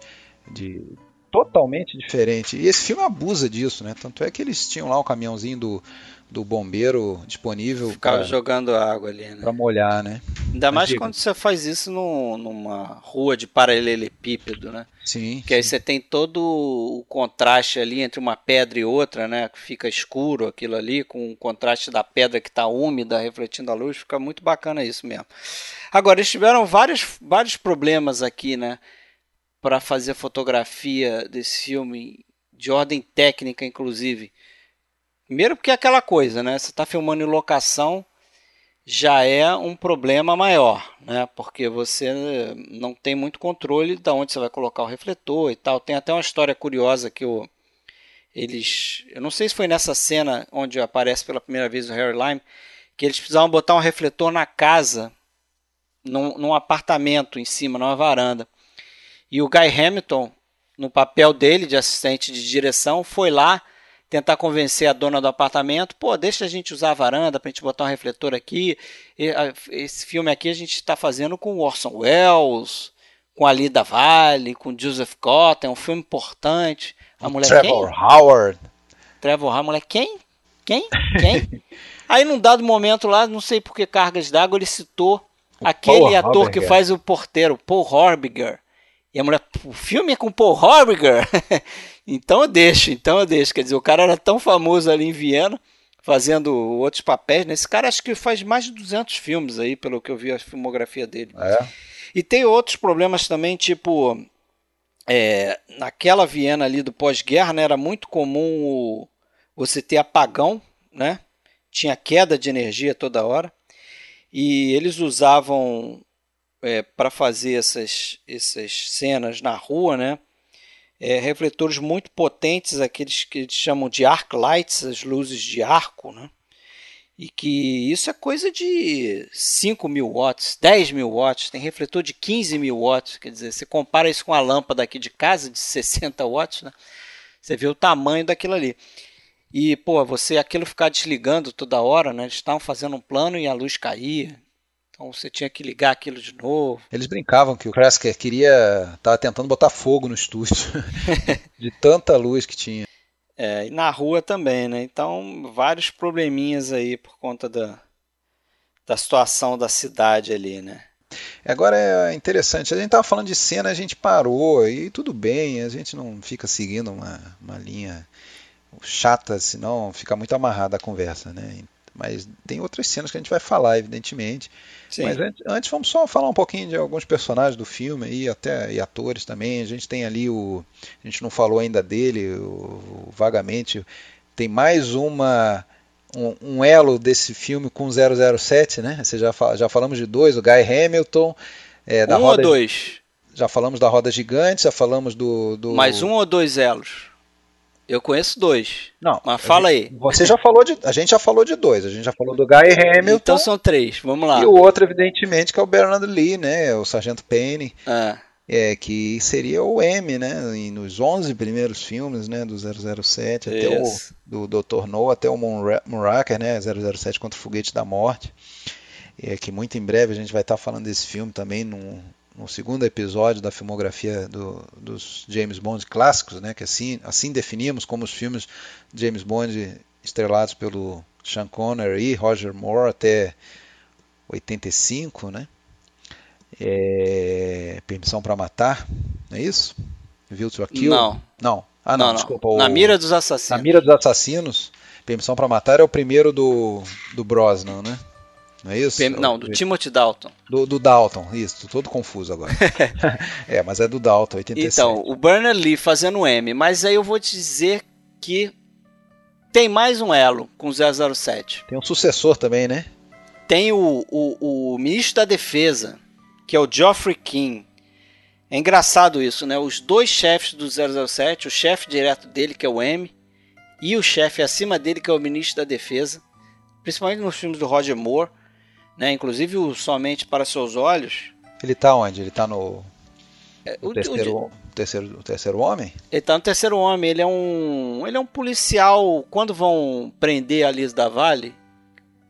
de totalmente diferente. E esse filme abusa disso, né? Tanto é que eles tinham lá o caminhãozinho do, do bombeiro disponível. Ficava pra, jogando água ali, né? Pra molhar, né? Ainda mais quando você faz isso no, numa rua de paralelepípedo, né? Sim. Que aí você tem todo o contraste ali entre uma pedra e outra, né? Fica escuro aquilo ali, com o contraste da pedra que está úmida, refletindo a luz, fica muito bacana isso mesmo. Agora, eles tiveram vários, vários problemas aqui, né? Para fazer fotografia desse filme, de ordem técnica, inclusive Primeiro porque é aquela coisa, né? Você está filmando em locação, já é um problema maior, né? Porque você não tem muito controle de onde você vai colocar o refletor e tal. Tem até uma história curiosa que o, eles, eu não sei se foi nessa cena onde aparece pela primeira vez o Harry Lime, que eles precisavam botar um refletor na casa, num, num apartamento em cima, numa varanda. E o Guy Hamilton, no papel dele de assistente de direção, foi lá tentar convencer a dona do apartamento, pô, deixa a gente usar a varanda para a gente botar um refletor aqui. Esse filme aqui a gente está fazendo com Orson Welles, com a Lida Vale, com Joseph Cotton, é um filme importante. A mulher Trevor quem? Howard. Trevor Howard, mulher quem? Quem? Quem? Aí num dado momento lá, não sei por que cargas d'água, ele citou o aquele Paul ator Horbiger. que faz o porteiro, Paul Horbiger. E a mulher, o filme é com Paul Horbiger? então eu deixo, então eu deixo. Quer dizer, o cara era tão famoso ali em Viena, fazendo outros papéis. Né? Esse cara acho que faz mais de 200 filmes aí, pelo que eu vi a filmografia dele. É. E tem outros problemas também, tipo, é, naquela Viena ali do pós-guerra, né, era muito comum o, você ter apagão, né? Tinha queda de energia toda hora. E eles usavam é, para fazer essas, essas cenas na rua, né? É, refletores muito potentes, aqueles que eles chamam de arc lights, as luzes de arco, né? E que isso é coisa de 5 mil watts, 10 mil watts, tem refletor de 15 mil watts, quer dizer, você compara isso com a lâmpada aqui de casa de 60 watts, né? Você vê o tamanho daquilo ali. E, pô, você aquilo ficar desligando toda hora, né? Eles estavam fazendo um plano e a luz caía. Então você tinha que ligar aquilo de novo. Eles brincavam que o Kresker queria. estava tentando botar fogo no estúdio. de tanta luz que tinha. É, e na rua também, né? Então, vários probleminhas aí por conta da, da situação da cidade ali, né? Agora é interessante, a gente estava falando de cena, a gente parou e tudo bem, a gente não fica seguindo uma, uma linha chata, senão fica muito amarrada a conversa, né? Mas tem outras cenas que a gente vai falar, evidentemente. Sim. Mas antes, antes vamos só falar um pouquinho de alguns personagens do filme aí, até e atores também. A gente tem ali o, a gente não falou ainda dele, o, o vagamente tem mais uma um, um, elo desse filme com 007, né? Você já, já falamos de dois, o Guy Hamilton. É, da um roda, ou dois? Já falamos da Roda Gigante, já falamos do, do... Mais um ou dois elos? Eu conheço dois. Não. Mas fala gente, aí. Você já falou de. A gente já falou de dois. A gente já falou do Guy Hamilton. Então são três. Vamos lá. E o outro, evidentemente, que é o Bernard Lee, né? O Sargento Payne. Ah. É, que seria o M, né? E nos 11 primeiros filmes, né? Do 007 até o do Dr. No até o Moonraker, né? 007 contra o Foguete da Morte. É que muito em breve a gente vai estar falando desse filme também num, no segundo episódio da filmografia do, dos James Bond clássicos, né? Que assim assim definimos como os filmes James Bond estrelados pelo Sean Connery e Roger Moore até 85, né? é, Permissão para Matar, não é isso? Viu to Kill? Não. Não. Ah, não, não desculpa. Não. O... Na Mira dos Assassinos. Na Mira dos Assassinos, Permissão para Matar é o primeiro do, do Brosnan, né? Não é isso? Não, do Timothy Dalton. Do, do Dalton, isso, tô todo confuso agora. é, mas é do Dalton, 87. Então, o Bernard Lee fazendo M, mas aí eu vou te dizer que tem mais um elo com 007. Tem um sucessor também, né? Tem o, o, o ministro da Defesa, que é o Geoffrey King. É engraçado isso, né? Os dois chefes do 007, o chefe direto dele, que é o M, e o chefe acima dele, que é o ministro da Defesa, principalmente nos filmes do Roger Moore, né? Inclusive o Somente para Seus Olhos. Ele tá onde? Ele tá no, é, o, terceiro, o, terceiro, o terceiro homem? Ele tá no terceiro homem. Ele é um, ele é um policial. Quando vão prender a Liz da Vale,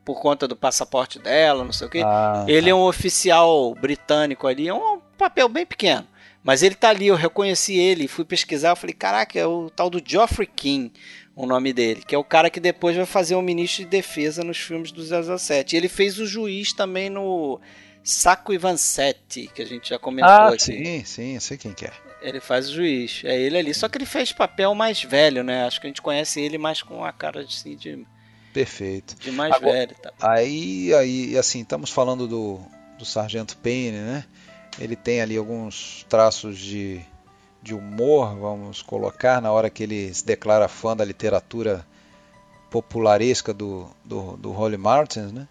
por conta do passaporte dela, não sei o quê. Ah, ele tá. é um oficial britânico ali, é um papel bem pequeno. Mas ele tá ali, eu reconheci ele, fui pesquisar, eu falei, caraca, é o tal do Geoffrey King, o nome dele, que é o cara que depois vai fazer o ministro de defesa nos filmes do 007. E ele fez o juiz também no Saco Ivancetti, que a gente já comentou ah, aqui. sim, sim, eu sei quem que é. Ele faz o juiz, é ele ali. Só que ele fez papel mais velho, né? Acho que a gente conhece ele mais com a cara assim, de Perfeito. De mais Agora, velho, tá? Aí, aí, assim, estamos falando do, do Sargento Payne, né? Ele tem ali alguns traços de, de humor, vamos colocar, na hora que ele se declara fã da literatura popularesca do, do, do Holly Martins, né?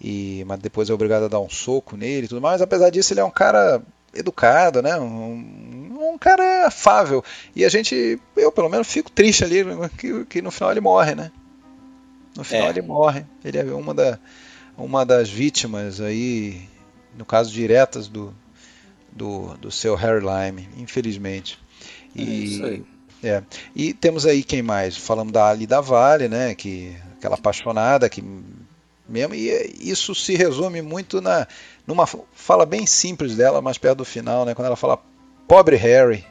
E, mas depois é obrigado a dar um soco nele e tudo mais. Apesar disso, ele é um cara educado, né? Um, um cara afável. E a gente, eu pelo menos, fico triste ali que, que no final ele morre, né? No final é. ele morre. Ele é uma, da, uma das vítimas aí, no caso diretas do, do, do seu Harry Lime, infelizmente. E, é isso aí. É. E temos aí quem mais? Falamos da Ali da Vale, né? Que, aquela apaixonada que mesmo. E isso se resume muito na numa fala bem simples dela, mais perto do final, né? Quando ela fala pobre Harry.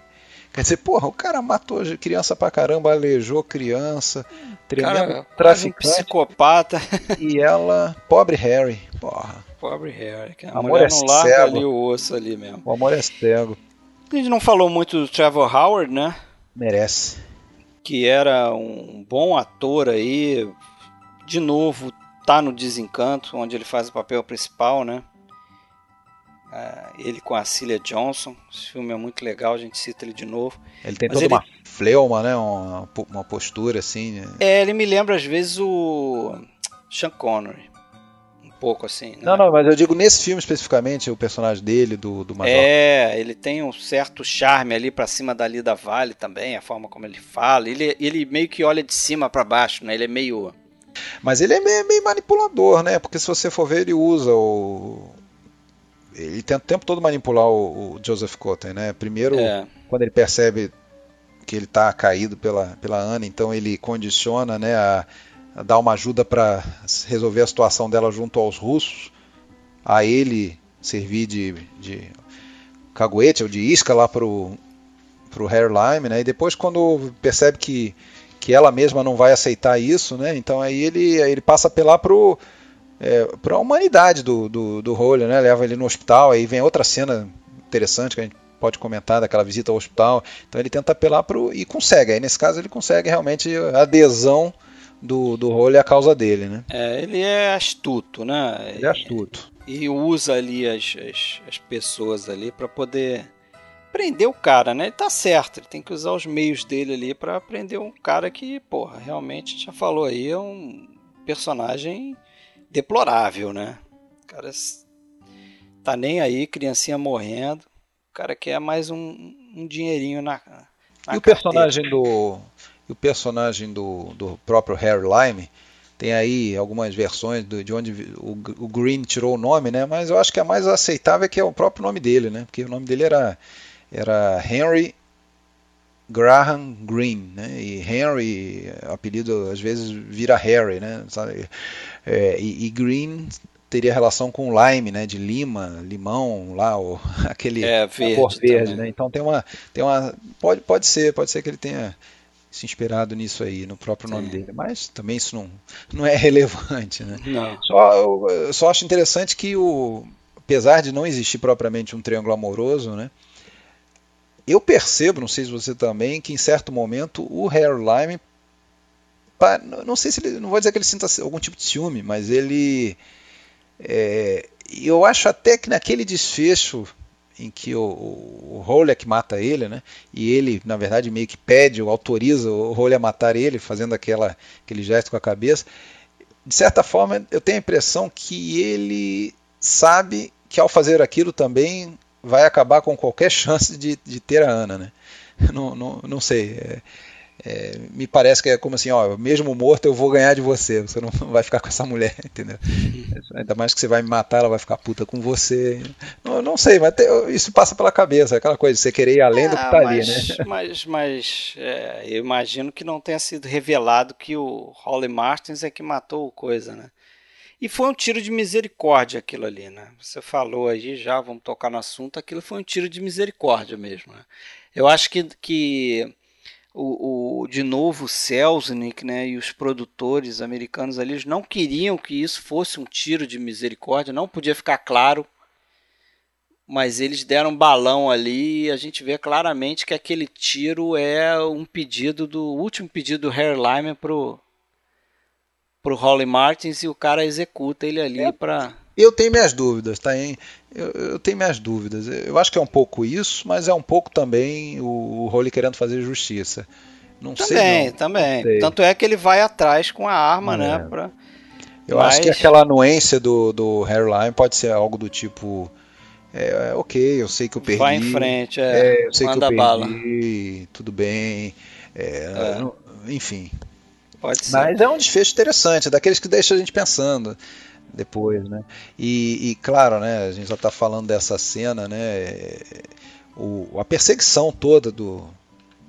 Quer dizer, porra, o cara matou criança pra caramba, aleijou criança, tremendo traficante. Um psicopata. E ela, pobre Harry, porra. Pobre Harry, que a amor mulher é não larga cego. ali o osso ali mesmo. O amor é cego. A gente não falou muito do Trevor Howard, né? Merece. Que era um bom ator aí. De novo, tá no Desencanto, onde ele faz o papel principal, né? Uh, ele com a Cilia Johnson. Esse filme é muito legal, a gente cita ele de novo. Ele tem Mas toda ele... uma fleuma, né? Uma, uma postura assim. Né? É, ele me lembra às vezes o Sean Connery. Um pouco assim. Né? Não, não, mas eu digo nesse filme especificamente, o personagem dele, do, do Major. É, ele tem um certo charme ali para cima da Lida Vale também, a forma como ele fala. Ele, ele meio que olha de cima para baixo, né? Ele é meio. Mas ele é meio, meio manipulador, né? Porque se você for ver, ele usa o, ele tenta o tempo todo manipular o, o Joseph Cotten, né? Primeiro, é. quando ele percebe que ele está caído pela, pela Ana, então ele condiciona, né, a, a dar uma ajuda para resolver a situação dela junto aos russos, a ele servir de, de caguete ou de isca lá pro pro Hairlime, né? E depois quando percebe que que ela mesma não vai aceitar isso, né? Então aí ele, aí ele passa a apelar pro é, para a humanidade do, do, do Rolho, né? Leva ele no hospital, aí vem outra cena interessante que a gente pode comentar daquela visita ao hospital. Então ele tenta apelar para e consegue. Aí nesse caso ele consegue realmente a adesão do, do Rolho à causa dele, né? É, ele é astuto, né? Ele é astuto. E, e usa ali as, as, as pessoas ali para poder prender o cara, né? Ele tá certo, ele tem que usar os meios dele ali para prender um cara que, porra, realmente já falou aí, é um personagem deplorável, né? O cara tá nem aí, criancinha morrendo. Cara quer mais um, um dinheirinho na, na E o personagem do o personagem do, do próprio Harry Lime tem aí algumas versões do, de onde o, o, Green tirou o nome, né? Mas eu acho que a mais aceitável é que é o próprio nome dele, né? Porque o nome dele era era Henry Graham Green, né? E Henry, apelido às vezes vira Harry, né? É, e, e, Green teria relação com lime, né? De lima, limão, lá, o, aquele é, verde, cor verde, né? Então tem uma, tem uma, pode, pode ser, pode ser que ele tenha se inspirado nisso aí, no próprio nome dele, mas também isso não, não é relevante, né? Não. Só, eu, eu só acho interessante que o, apesar de não existir propriamente um triângulo amoroso, né? Eu percebo, não sei se você também, que em certo momento o Harry Lime, não sei se ele, não vou dizer que ele sinta algum tipo de ciúme, mas ele, é, eu acho até que naquele desfecho em que o, o Holek mata ele, né? E ele, na verdade, meio que pede ou autoriza o Holek a matar ele, fazendo aquela, aquele gesto com a cabeça. De certa forma, eu tenho a impressão que ele sabe que ao fazer aquilo também vai acabar com qualquer chance de, de ter a Ana, né? Não, não, não sei. É, é, me parece que é como assim, ó, mesmo morto eu vou ganhar de você, você não vai ficar com essa mulher, entendeu? Ainda mais que você vai me matar, ela vai ficar puta com você. Não, não sei, mas isso passa pela cabeça, aquela coisa de você querer ir além do que tá mas, ali, né? Mas, mas é, eu imagino que não tenha sido revelado que o Holly Martins é que matou o coisa, né? E foi um tiro de misericórdia aquilo ali, né? Você falou aí já, vamos tocar no assunto, aquilo foi um tiro de misericórdia mesmo. Né? Eu acho que, que o, o, de novo o Selznick né, e os produtores americanos ali não queriam que isso fosse um tiro de misericórdia, não podia ficar claro, mas eles deram um balão ali e a gente vê claramente que aquele tiro é um pedido do último pedido do Harry Lyman pro pro Holly Martins e o cara executa ele ali é, para eu tenho minhas dúvidas, tá? Hein? Eu, eu, tenho minhas dúvidas. Eu acho que é um pouco isso, mas é um pouco também o, o Holly querendo fazer justiça. Não também, sei. Não. Também, também. Tanto é que ele vai atrás com a arma, né, é. né? Pra... Eu mas... acho que aquela anuência do, do Hairline pode ser algo do tipo. É, é, ok, eu sei que eu perdi. Vai em frente, é. é eu sei Manda que eu bala. perdi, tudo bem. É, é. enfim. Pode ser. Mas é um desfecho interessante, daqueles que deixa a gente pensando depois, né? E, e claro, né? A gente já está falando dessa cena, né? O, a perseguição toda do,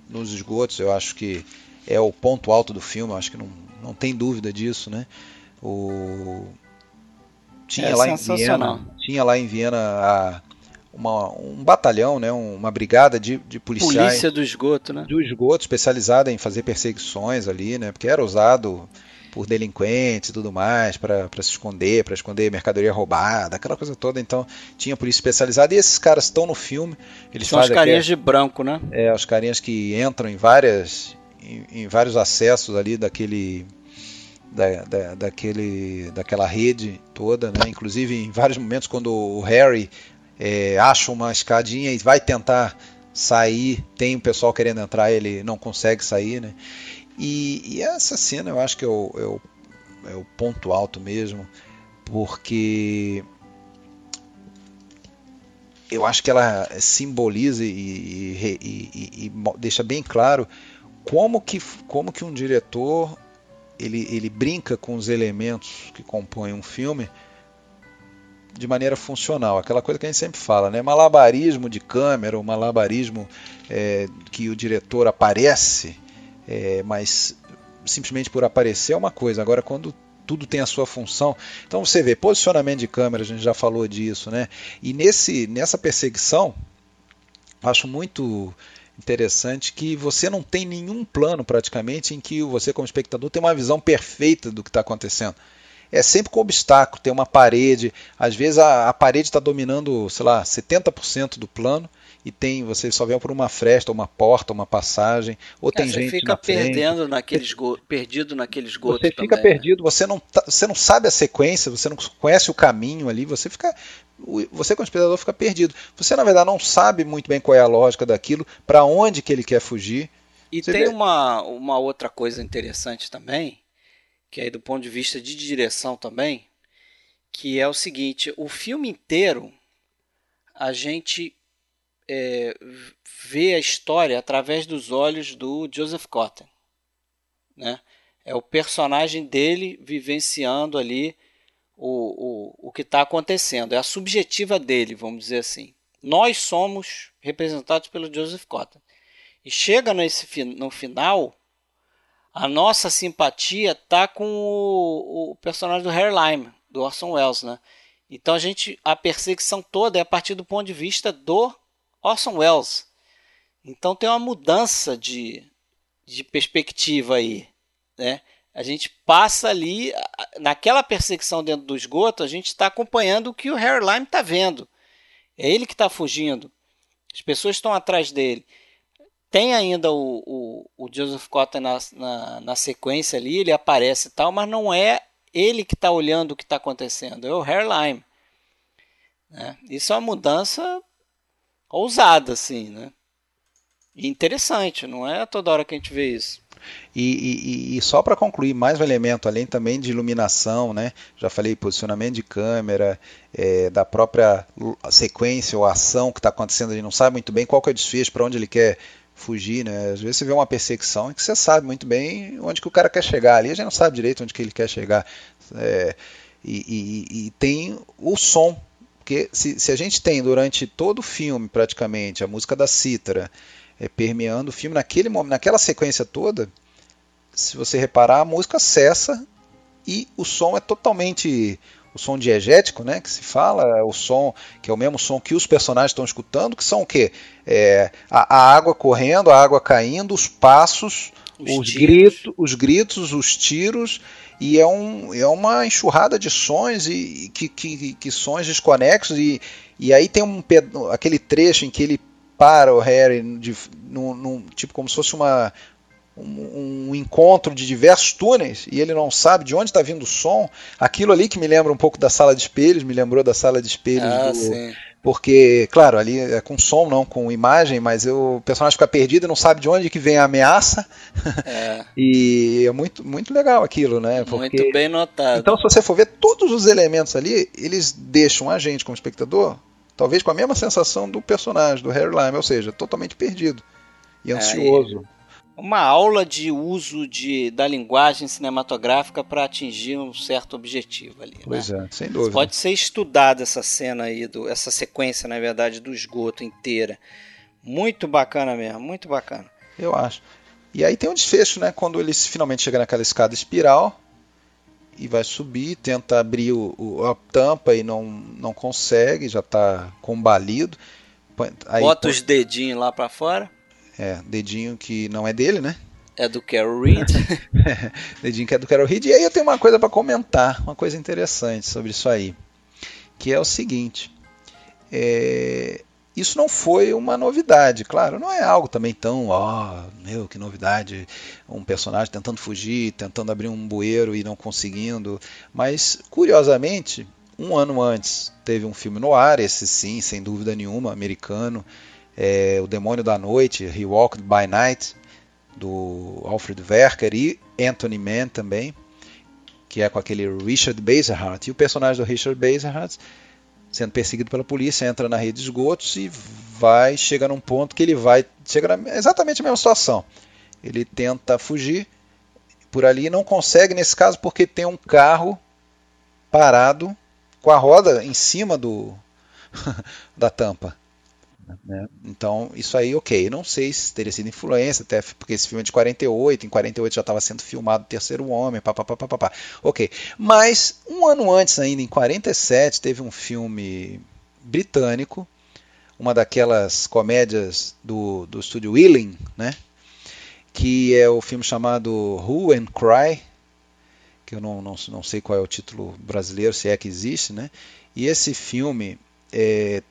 nos esgotos, eu acho que é o ponto alto do filme. Acho que não, não tem dúvida disso, né? O tinha é lá em Viena, tinha lá em Viena a, uma, um batalhão, né, uma brigada de, de policiais. Polícia do esgoto, né? Do esgoto, especializada em fazer perseguições ali, né? Porque era usado por delinquentes e tudo mais, para se esconder, para esconder mercadoria roubada, aquela coisa toda. Então tinha polícia especializada e esses caras estão no filme. Eles São os carinhas de branco, né? É, os carinhas que entram em várias em, em vários acessos ali daquele da, da, daquele, daquela rede toda, né? inclusive em vários momentos quando o Harry é, acha uma escadinha e vai tentar sair, tem o pessoal querendo entrar, ele não consegue sair, né? E, e essa cena eu acho que é o, é o, é o ponto alto mesmo, porque eu acho que ela simboliza e, e, e, deixa bem claro como que, como que um diretor ele, ele brinca com os elementos que compõem um filme de maneira funcional. Aquela coisa que a gente sempre fala, né? Malabarismo de câmera, o malabarismo é, que o diretor aparece é, mas simplesmente por aparecer é uma coisa. Agora, quando tudo tem a sua função. Então você vê, posicionamento de câmera, a gente já falou disso, né? E nesse, nessa perseguição, acho muito interessante que você não tem nenhum plano praticamente em que você, como espectador, tem uma visão perfeita do que está acontecendo. é sempre com obstáculo, tem uma parede, às vezes a, a parede está dominando, sei lá, 70% do plano e tem você só vê por uma fresta, uma porta, uma passagem, ou tem você gente fica na frente. perdendo naquele esgoto, perdido naquele esgoto Você fica também, né? perdido, você não, tá- você não sabe a sequência, você não conhece o caminho ali, você fica. Você, como espectador, fica perdido. Você, na verdade, não sabe muito bem qual é a lógica daquilo, para onde que ele quer fugir. E Você tem vê- uma, uma outra coisa interessante também, que aí do ponto de vista de direção também, que é o seguinte, o filme inteiro a gente é, vê a história através dos olhos do Joseph Cotten. Né? É o personagem dele vivenciando ali o, o, o que está acontecendo. É a subjetiva dele, vamos dizer assim. Nós somos representados pelo Joseph Cotten. E chega nesse, no final, a nossa simpatia tá com o, o personagem do Harry Lime, do Orson Welles, né? Então a gente a perseguição toda é a partir do ponto de vista do Orson Welles. Então tem uma mudança de, de perspectiva aí, né? A gente passa ali naquela perseguição dentro do esgoto, a gente está acompanhando o que o Harry Lime está vendo. É ele que está fugindo. As pessoas estão atrás dele. Tem ainda o, o, o Joseph Cotten na, na, na sequência ali, ele aparece e tal, mas não é ele que está olhando o que está acontecendo, é o Hairline. Né? Isso é uma mudança ousada, assim, né? E interessante, não é toda hora que a gente vê isso. E, e- e só para concluir, mais um elemento, além também de iluminação, né? Já falei posicionamento de câmera, é, da própria sequência ou ação que está acontecendo, a gente não sabe muito bem qual que é o desfecho, para onde ele quer fugir, né? Às vezes você vê uma perseguição e que você sabe muito bem onde que o cara quer chegar ali, a gente não sabe direito onde que ele quer chegar. É, e- e tem o som, porque se, se a gente tem durante todo o filme praticamente a música da cítara é, permeando o filme naquele momento, naquela sequência toda, se você reparar, a música cessa e o som é totalmente o som diegético, né, que se fala, o som que é o mesmo som que os personagens estão escutando, que são o quê? É, a, a água correndo, a água caindo, os passos, Os os, gritos, os gritos, os tiros, e é, um, é uma enxurrada de sons e e que, que, que sons desconexos e, e aí tem um aquele trecho em que ele para o Harry de, num, num- tipo como se fosse uma um, um encontro de diversos túneis e ele não sabe de onde está vindo o som. Aquilo ali que me lembra um pouco da sala de espelhos, me lembrou da sala de espelhos Ah, do, sim. Porque, claro, ali é com som, não com imagem, mas o personagem fica perdido e não sabe de onde que vem a ameaça. É, E é muito, muito legal aquilo, né? Porque... muito bem notado. Então, se você for ver todos os elementos ali, eles deixam a gente, como espectador, talvez com a mesma sensação do personagem, do Harry Lime, ou seja, totalmente perdido e É, ansioso. Uma aula de uso de, da linguagem cinematográfica para atingir um certo objetivo ali. Pois né? é, sem dúvida. Pode ser estudada essa cena aí, do, essa sequência, na verdade, do esgoto inteira. Muito bacana mesmo, muito bacana. Eu acho. E aí tem um desfecho, né? Quando ele finalmente chega naquela escada espiral e vai subir, tenta abrir o, o- a tampa e não, não consegue, já está combalido. Aí, Bota os dedinhos lá para fora. É, dedinho que não é dele, né? É do Carol Reed. dedinho que é do Carol Reed. E aí eu tenho uma coisa para comentar, uma coisa interessante sobre isso aí, que é o seguinte: é, isso não foi uma novidade, claro, não é algo também tão, ó, meu, que novidade, um personagem tentando fugir, tentando abrir um bueiro e não conseguindo, mas curiosamente, um ano antes teve um filme no ar, esse sim, sem dúvida nenhuma, americano, é, O Demônio da Noite, He Walked by Night, do Alfred Werker e Anthony Mann também, que é com aquele Richard Basehart. E o personagem do Richard Basehart, sendo perseguido pela polícia, entra na rede de esgotos e vai, chega num ponto que ele vai, chega na, exatamente a mesma situação. Ele tenta fugir por ali não consegue nesse caso porque tem um carro parado com a roda em cima do da tampa. Né? Então, isso aí, ok. Não sei se teria sido influência, até porque esse filme é de 48, em 48 já estava sendo filmado o Terceiro Homem, papapá. Ok. Mas, um ano antes ainda, em 47, teve um filme britânico, uma daquelas comédias do, do estúdio Ealing, né? que é o filme chamado Who and Cry, que eu não, não, não sei qual é o título brasileiro, se é que existe, né? E esse filme é,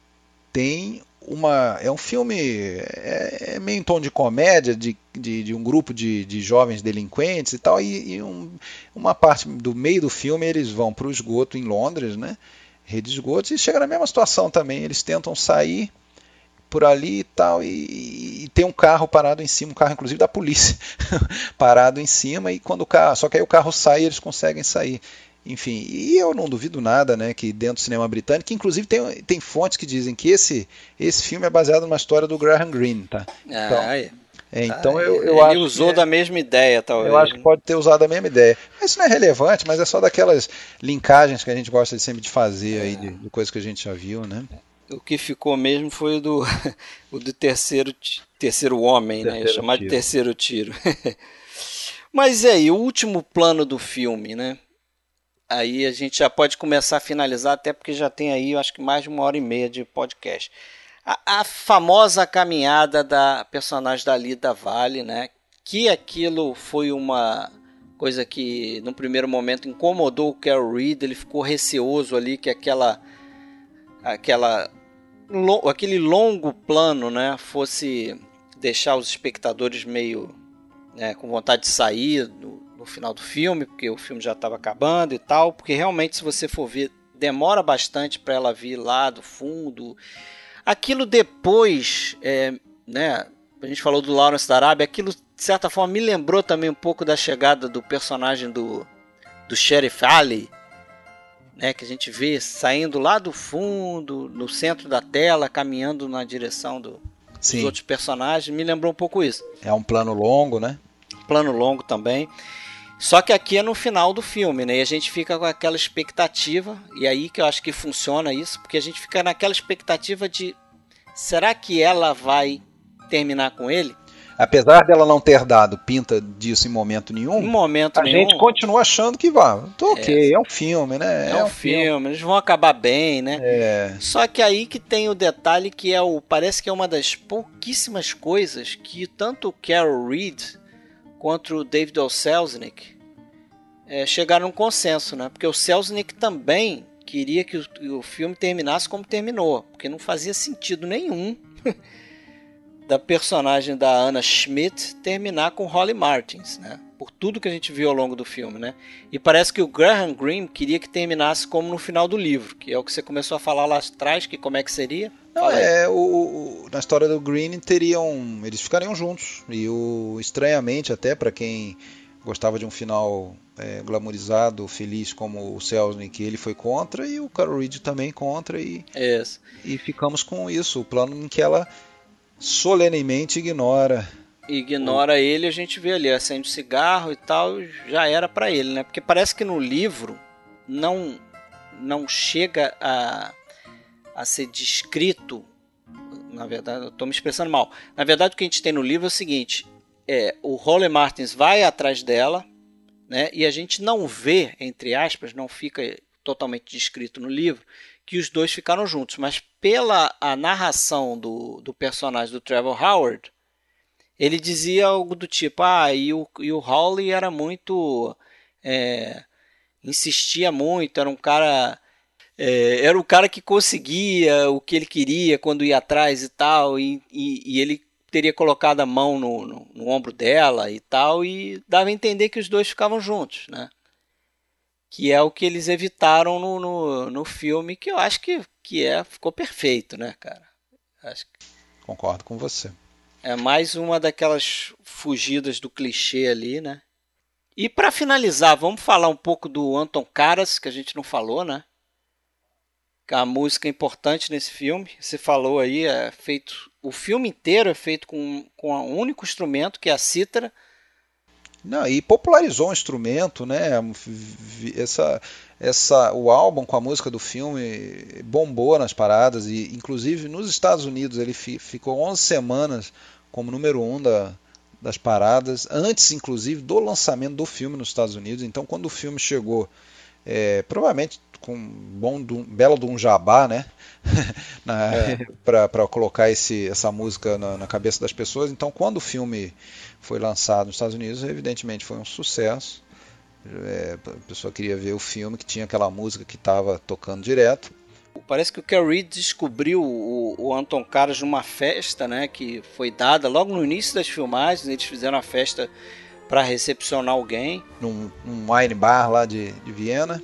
tem uma. É um filme. É, é, meio em tom de comédia, de, de, de um grupo de, de jovens delinquentes e tal. E, e um, uma parte do meio do filme eles vão para o esgoto em Londres, né? Rede de esgotos, e chega na mesma situação também. Eles tentam sair por ali e tal, e, e, tem um carro parado em cima, um carro inclusive da polícia, parado em cima, e quando o carro. Só que aí o carro sai eles conseguem sair. Enfim, e eu não duvido nada, né, que dentro do cinema britânico, inclusive tem, tem fontes que dizem que esse, esse filme é baseado numa história do Graham Greene, tá? Então, ah, é. É, então ah, eu, eu ele acho usou da mesma ideia, talvez. Eu acho que pode ter usado a mesma ideia. Mas isso não é relevante, mas é só daquelas linkagens que a gente gosta de sempre de fazer aí, de, de coisas que a gente já viu, né? O que ficou mesmo foi o do, o do terceiro, terceiro homem, né? terceiro né? Chamado de terceiro tiro. mas é aí, o último plano do filme, né? Aí a gente já pode começar a finalizar, até porque já tem aí, eu acho que mais de uma hora e meia de podcast. A, a famosa caminhada da personagem da Lida Vale, né? Que aquilo foi uma coisa que, no primeiro momento, incomodou o Carol Reed. Ele ficou receoso ali que aquela, aquela, lo, aquele longo plano, né? Fosse deixar os espectadores meio né, com vontade de sair no final do filme, porque o filme já estava acabando e tal, porque realmente se você for ver, demora bastante para ela vir lá do fundo. Aquilo depois, é, né, a gente falou do Lawrence da Arábia, aquilo de certa forma me lembrou também um pouco da chegada do personagem do, do Sheriff Ali, né, que a gente vê saindo lá do fundo, no centro da tela, caminhando na direção do, dos outros personagens, me lembrou um pouco isso. É um plano longo, né? Plano longo também. Só que aqui é no final do filme, né? E a gente fica com aquela expectativa, e aí que eu acho que funciona isso, porque a gente fica naquela expectativa de será que ela vai terminar com ele? Apesar dela não ter dado pinta disso em momento nenhum, em momento a nenhum, gente continua achando que vai. Tô ok, é, é um filme, né? É, é um, filme, filme, eles vão acabar bem, né? É. Só que aí que tem o detalhe que é o parece que é uma das pouquíssimas coisas que tanto o Carol Reed contra o David. Selznick é, chegaram a um consenso, né? Porque o Selznick também queria que o, o filme terminasse como terminou, porque não fazia sentido nenhum da personagem da Anna Schmidt terminar com Holly Martins, né? Por tudo que a gente viu ao longo do filme, né? E parece que o Graham Greene queria que terminasse como no final do livro, que é o que você começou a falar lá atrás, que como é que seria? Não, é, o, o, na história do Green teriam. Eles ficariam juntos. E o estranhamente, até para quem gostava de um final é, glamorizado, feliz como o Selznick, ele foi contra e o Carol Reed também contra e, yes. e ficamos com isso, o plano em que ela solenemente ignora ignora o... ele, a gente vê ali, acende o cigarro e tal, já era para ele, né? Porque parece que no livro não não chega a a ser descrito. Na verdade, eu estou me expressando mal. Na verdade, o que a gente tem no livro é o seguinte: é, o Holly Martins vai atrás dela, né? E a gente não vê, entre aspas, não fica totalmente descrito no livro, que os dois ficaram juntos. Mas pela a narração do, do personagem do Trevor Howard, ele dizia algo do tipo: ah, e o, e o Holly era muito. É, insistia muito, era um cara é, era o cara que conseguia o que ele queria quando ia atrás e tal, e, e, e ele teria colocado a mão no, no, no, ombro dela e tal, e dava a entender que os dois ficavam juntos, né? Que é o que eles evitaram no, no, no filme, que eu acho que, que é, ficou perfeito, né, cara? Acho que... Concordo com você. É mais uma daquelas fugidas do clichê ali, né? E para finalizar, vamos falar um pouco do Anton Karas, que a gente não falou, né? a música importante nesse filme. Você falou aí, é feito. O filme inteiro é feito com, com um único instrumento, que é a cítara. Não, e popularizou o instrumento, né? Essa, essa, o álbum com a música do filme bombou nas paradas e, inclusive, nos Estados Unidos ele fi, ficou 11 semanas como número um da, das paradas, antes, inclusive, do lançamento do filme nos Estados Unidos. Então, quando o filme chegou, é, provavelmente com um bom, um, belo de um jabá, né? é. para colocar esse, essa música na, na, cabeça das pessoas. Então, quando o filme foi lançado nos Estados Unidos, evidentemente foi um sucesso. É, a pessoa queria ver o filme que tinha aquela música que estava tocando direto. Parece que o Carol Reed descobriu o, o, Anton Caras numa festa, né, que foi dada logo no início das filmagens. Eles fizeram a festa para recepcionar alguém. Num, num wine bar lá de, de Viena.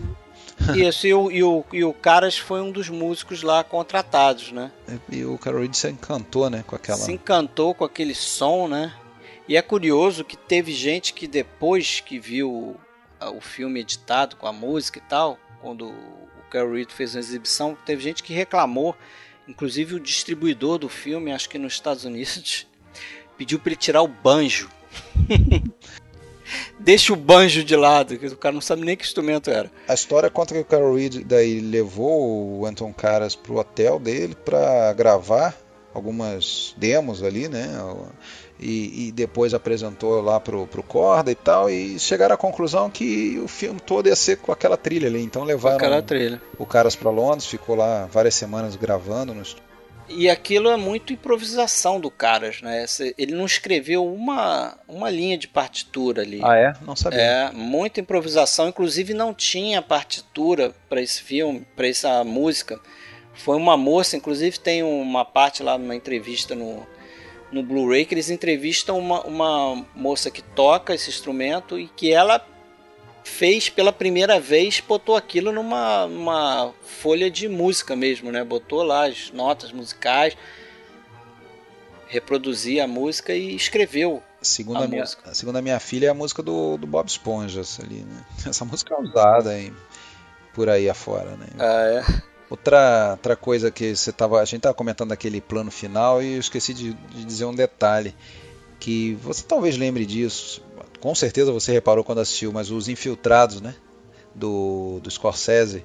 Isso, e o, e, o, e o Caras foi um dos músicos lá contratados, né? E o Carol Reed se encantou, né, com aquela... Se encantou com aquele som, né? E é curioso que teve gente que depois que viu o filme editado com a música e tal, quando o Carol Reed fez uma exibição, teve gente que reclamou, inclusive o distribuidor do filme, acho que nos Estados Unidos, pediu para ele tirar o banjo. Deixa o banjo de lado, que o cara não sabe nem que instrumento era. A história conta que o Carol Reed daí levou o Anton Caras pro hotel dele para gravar algumas demos ali, né? E, e, depois apresentou lá pro, pro Corda e tal, e chegaram à conclusão que o filme todo ia ser com aquela trilha ali. Então levaram o Caras para Londres, ficou lá várias semanas gravando no estúdio. E aquilo é muito improvisação do Caras, né? Ele não escreveu uma, uma linha de partitura ali. Ah, é? Não sabia. É, muita improvisação. Inclusive não tinha partitura para esse filme, para essa música. Foi uma moça, inclusive tem uma parte lá numa entrevista no, no Blu-ray que eles entrevistam uma, uma moça que toca esse instrumento e que ela fez pela primeira vez, botou aquilo numa uma folha de música mesmo, né? Botou lá as notas musicais, reproduzia a música e escreveu. Segundo a, a minha, música. segundo a minha filha, é a música do, do Bob Esponja ali, né? Essa música é usada em, por aí afora, né? Ah, é? Outra, outra coisa que você tava, a gente estava comentando daquele plano final e eu esqueci de, de dizer um detalhe que você talvez lembre disso com certeza você reparou quando assistiu, mas os infiltrados, né, do, do Scorsese,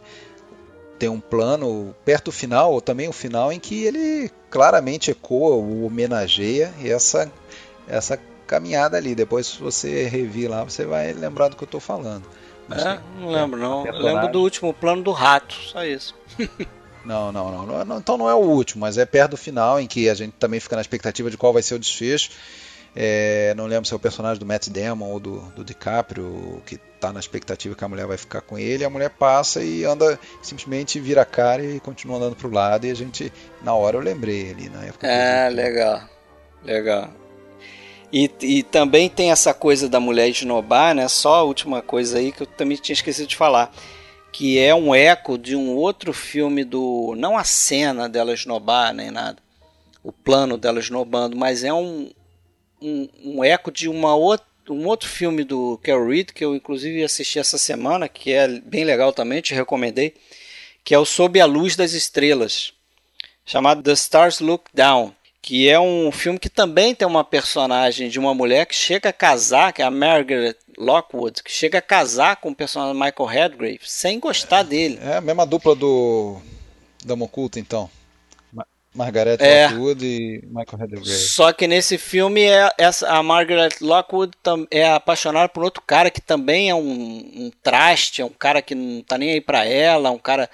tem um plano perto do final, ou também o final, em que ele claramente ecoa, o homenageia e essa, essa caminhada ali. Depois, se você revir lá, você vai lembrar do que eu estou falando. É, não lembro não. Personagem... Lembro do último plano do rato, só isso. não, não, não, não. Então não é o último, mas é perto do final, em que a gente também fica na expectativa de qual vai ser o desfecho. É, não lembro se é o personagem do Matt Damon ou do, do DiCaprio que está na expectativa que a mulher vai ficar com ele. A mulher passa e anda, simplesmente vira a cara e continua andando pro lado. E a gente, na hora, eu lembrei ali na época. É, legal, legal. E, e também tem essa coisa da mulher esnobar, né? Só a última coisa aí que eu também tinha esquecido de falar. Que é um eco de um outro filme do. Não a cena dela esnobar nem nada. O plano dela esnobando, mas é um, um, um eco de uma outra um outro filme do Carol Reed que eu inclusive assisti essa semana, que é bem legal também, te recomendei, que é o Sob a Luz das Estrelas, chamado The Stars Look Down, que é um filme que também tem uma personagem de uma mulher que chega a casar, que é a Margaret Lockwood, que chega a casar com o personagem Michael Redgrave sem gostar dele. É a mesma dupla do da Moculta, então. Margaret é, Lockwood e Michael Redgrave. Só que nesse filme é essa, a Margaret Lockwood é apaixonada por outro cara que também é um, um traste, é um cara que não tá nem aí para ela, um cara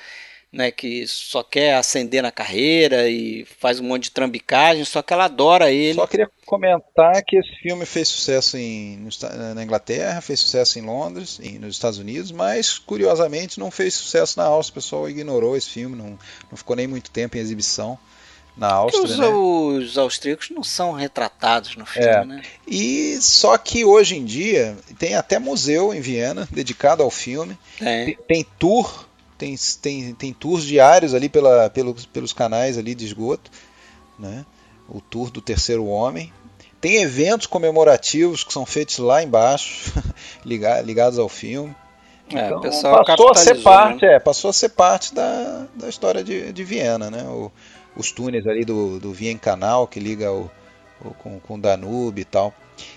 né, que só quer ascender na carreira e faz um monte de trambicagem, só que ela adora ele. Só queria comentar que esse filme fez sucesso em, na Inglaterra, fez sucesso em Londres, e nos Estados Unidos, mas curiosamente não fez sucesso na Áustria. O pessoal ignorou esse filme, não, não ficou nem muito tempo em exibição na Áustria. Os, né? os, austríacos não são retratados no filme, é. né? E só que hoje em dia tem até museu em Viena dedicado ao filme. Tem, tem tour, tem, tem, tem tours diários ali pela, pelos, pelos canais ali de esgoto, né? O tour do Terceiro Homem. Tem eventos comemorativos que são feitos lá embaixo, ligados ao filme. É, então, passou a ser parte, né? é, passou a ser parte da, da história de, de Viena, né? O, os túneis ali do, do Vien Canal que liga o, o, com, com o Danube e tal.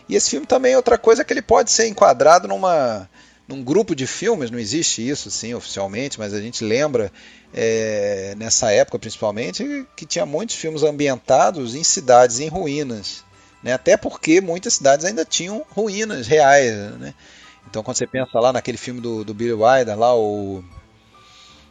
E esse filme também é outra coisa que ele pode ser enquadrado numa, num grupo de filmes, não existe isso sim oficialmente, mas a gente lembra é, nessa época principalmente que tinha muitos filmes ambientados em cidades em ruínas. Né? Até porque muitas cidades ainda tinham ruínas reais. Né? Então quando você pensa lá naquele filme do, do Billy Wilder, lá o.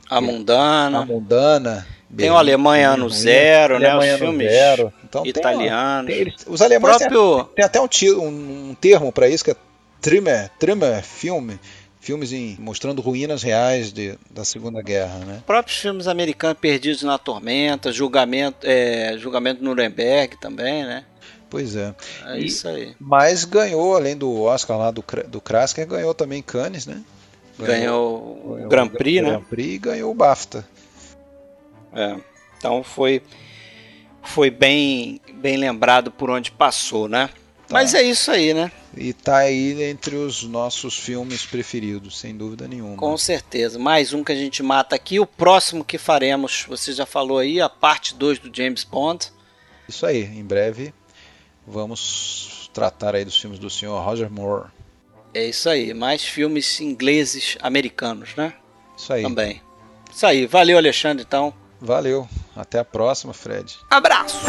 A Mundana. A Mundana. Tem o Alemanha Ano Zero, né? Os filmes zero. Então, italianos. Tem, tem, os alemães próprio... têm, tem até um, um, um termo para isso que é Trimmer, Trimmer filme, filmes em, mostrando ruínas reais de, da Segunda Guerra, né? Próprios filmes americanos Perdidos na Tormenta, Julgamento, é, Julgamento Nuremberg também, né? Pois é. É E- isso aí. Mas ganhou, além do Oscar lá do, do Krasker, ganhou também Cannes, né? Ganhou o ganhou Grand Prix, né? Grand Prix e ganhou o BAFTA. É. Então foi foi bem bem lembrado por onde passou, né? Mas é isso aí, né? E tá aí entre os nossos filmes preferidos, sem dúvida nenhuma. Com certeza. Mais um que a gente mata aqui. O próximo que faremos, você já falou aí, a parte 2 do James Bond. Isso aí, em breve vamos tratar aí dos filmes do senhor Roger Moore. É isso aí. Mais filmes ingleses americanos, né? Isso aí. Também. Isso aí. Valeu, Alexandre, então. Valeu. Até a próxima, Fred. Abraço!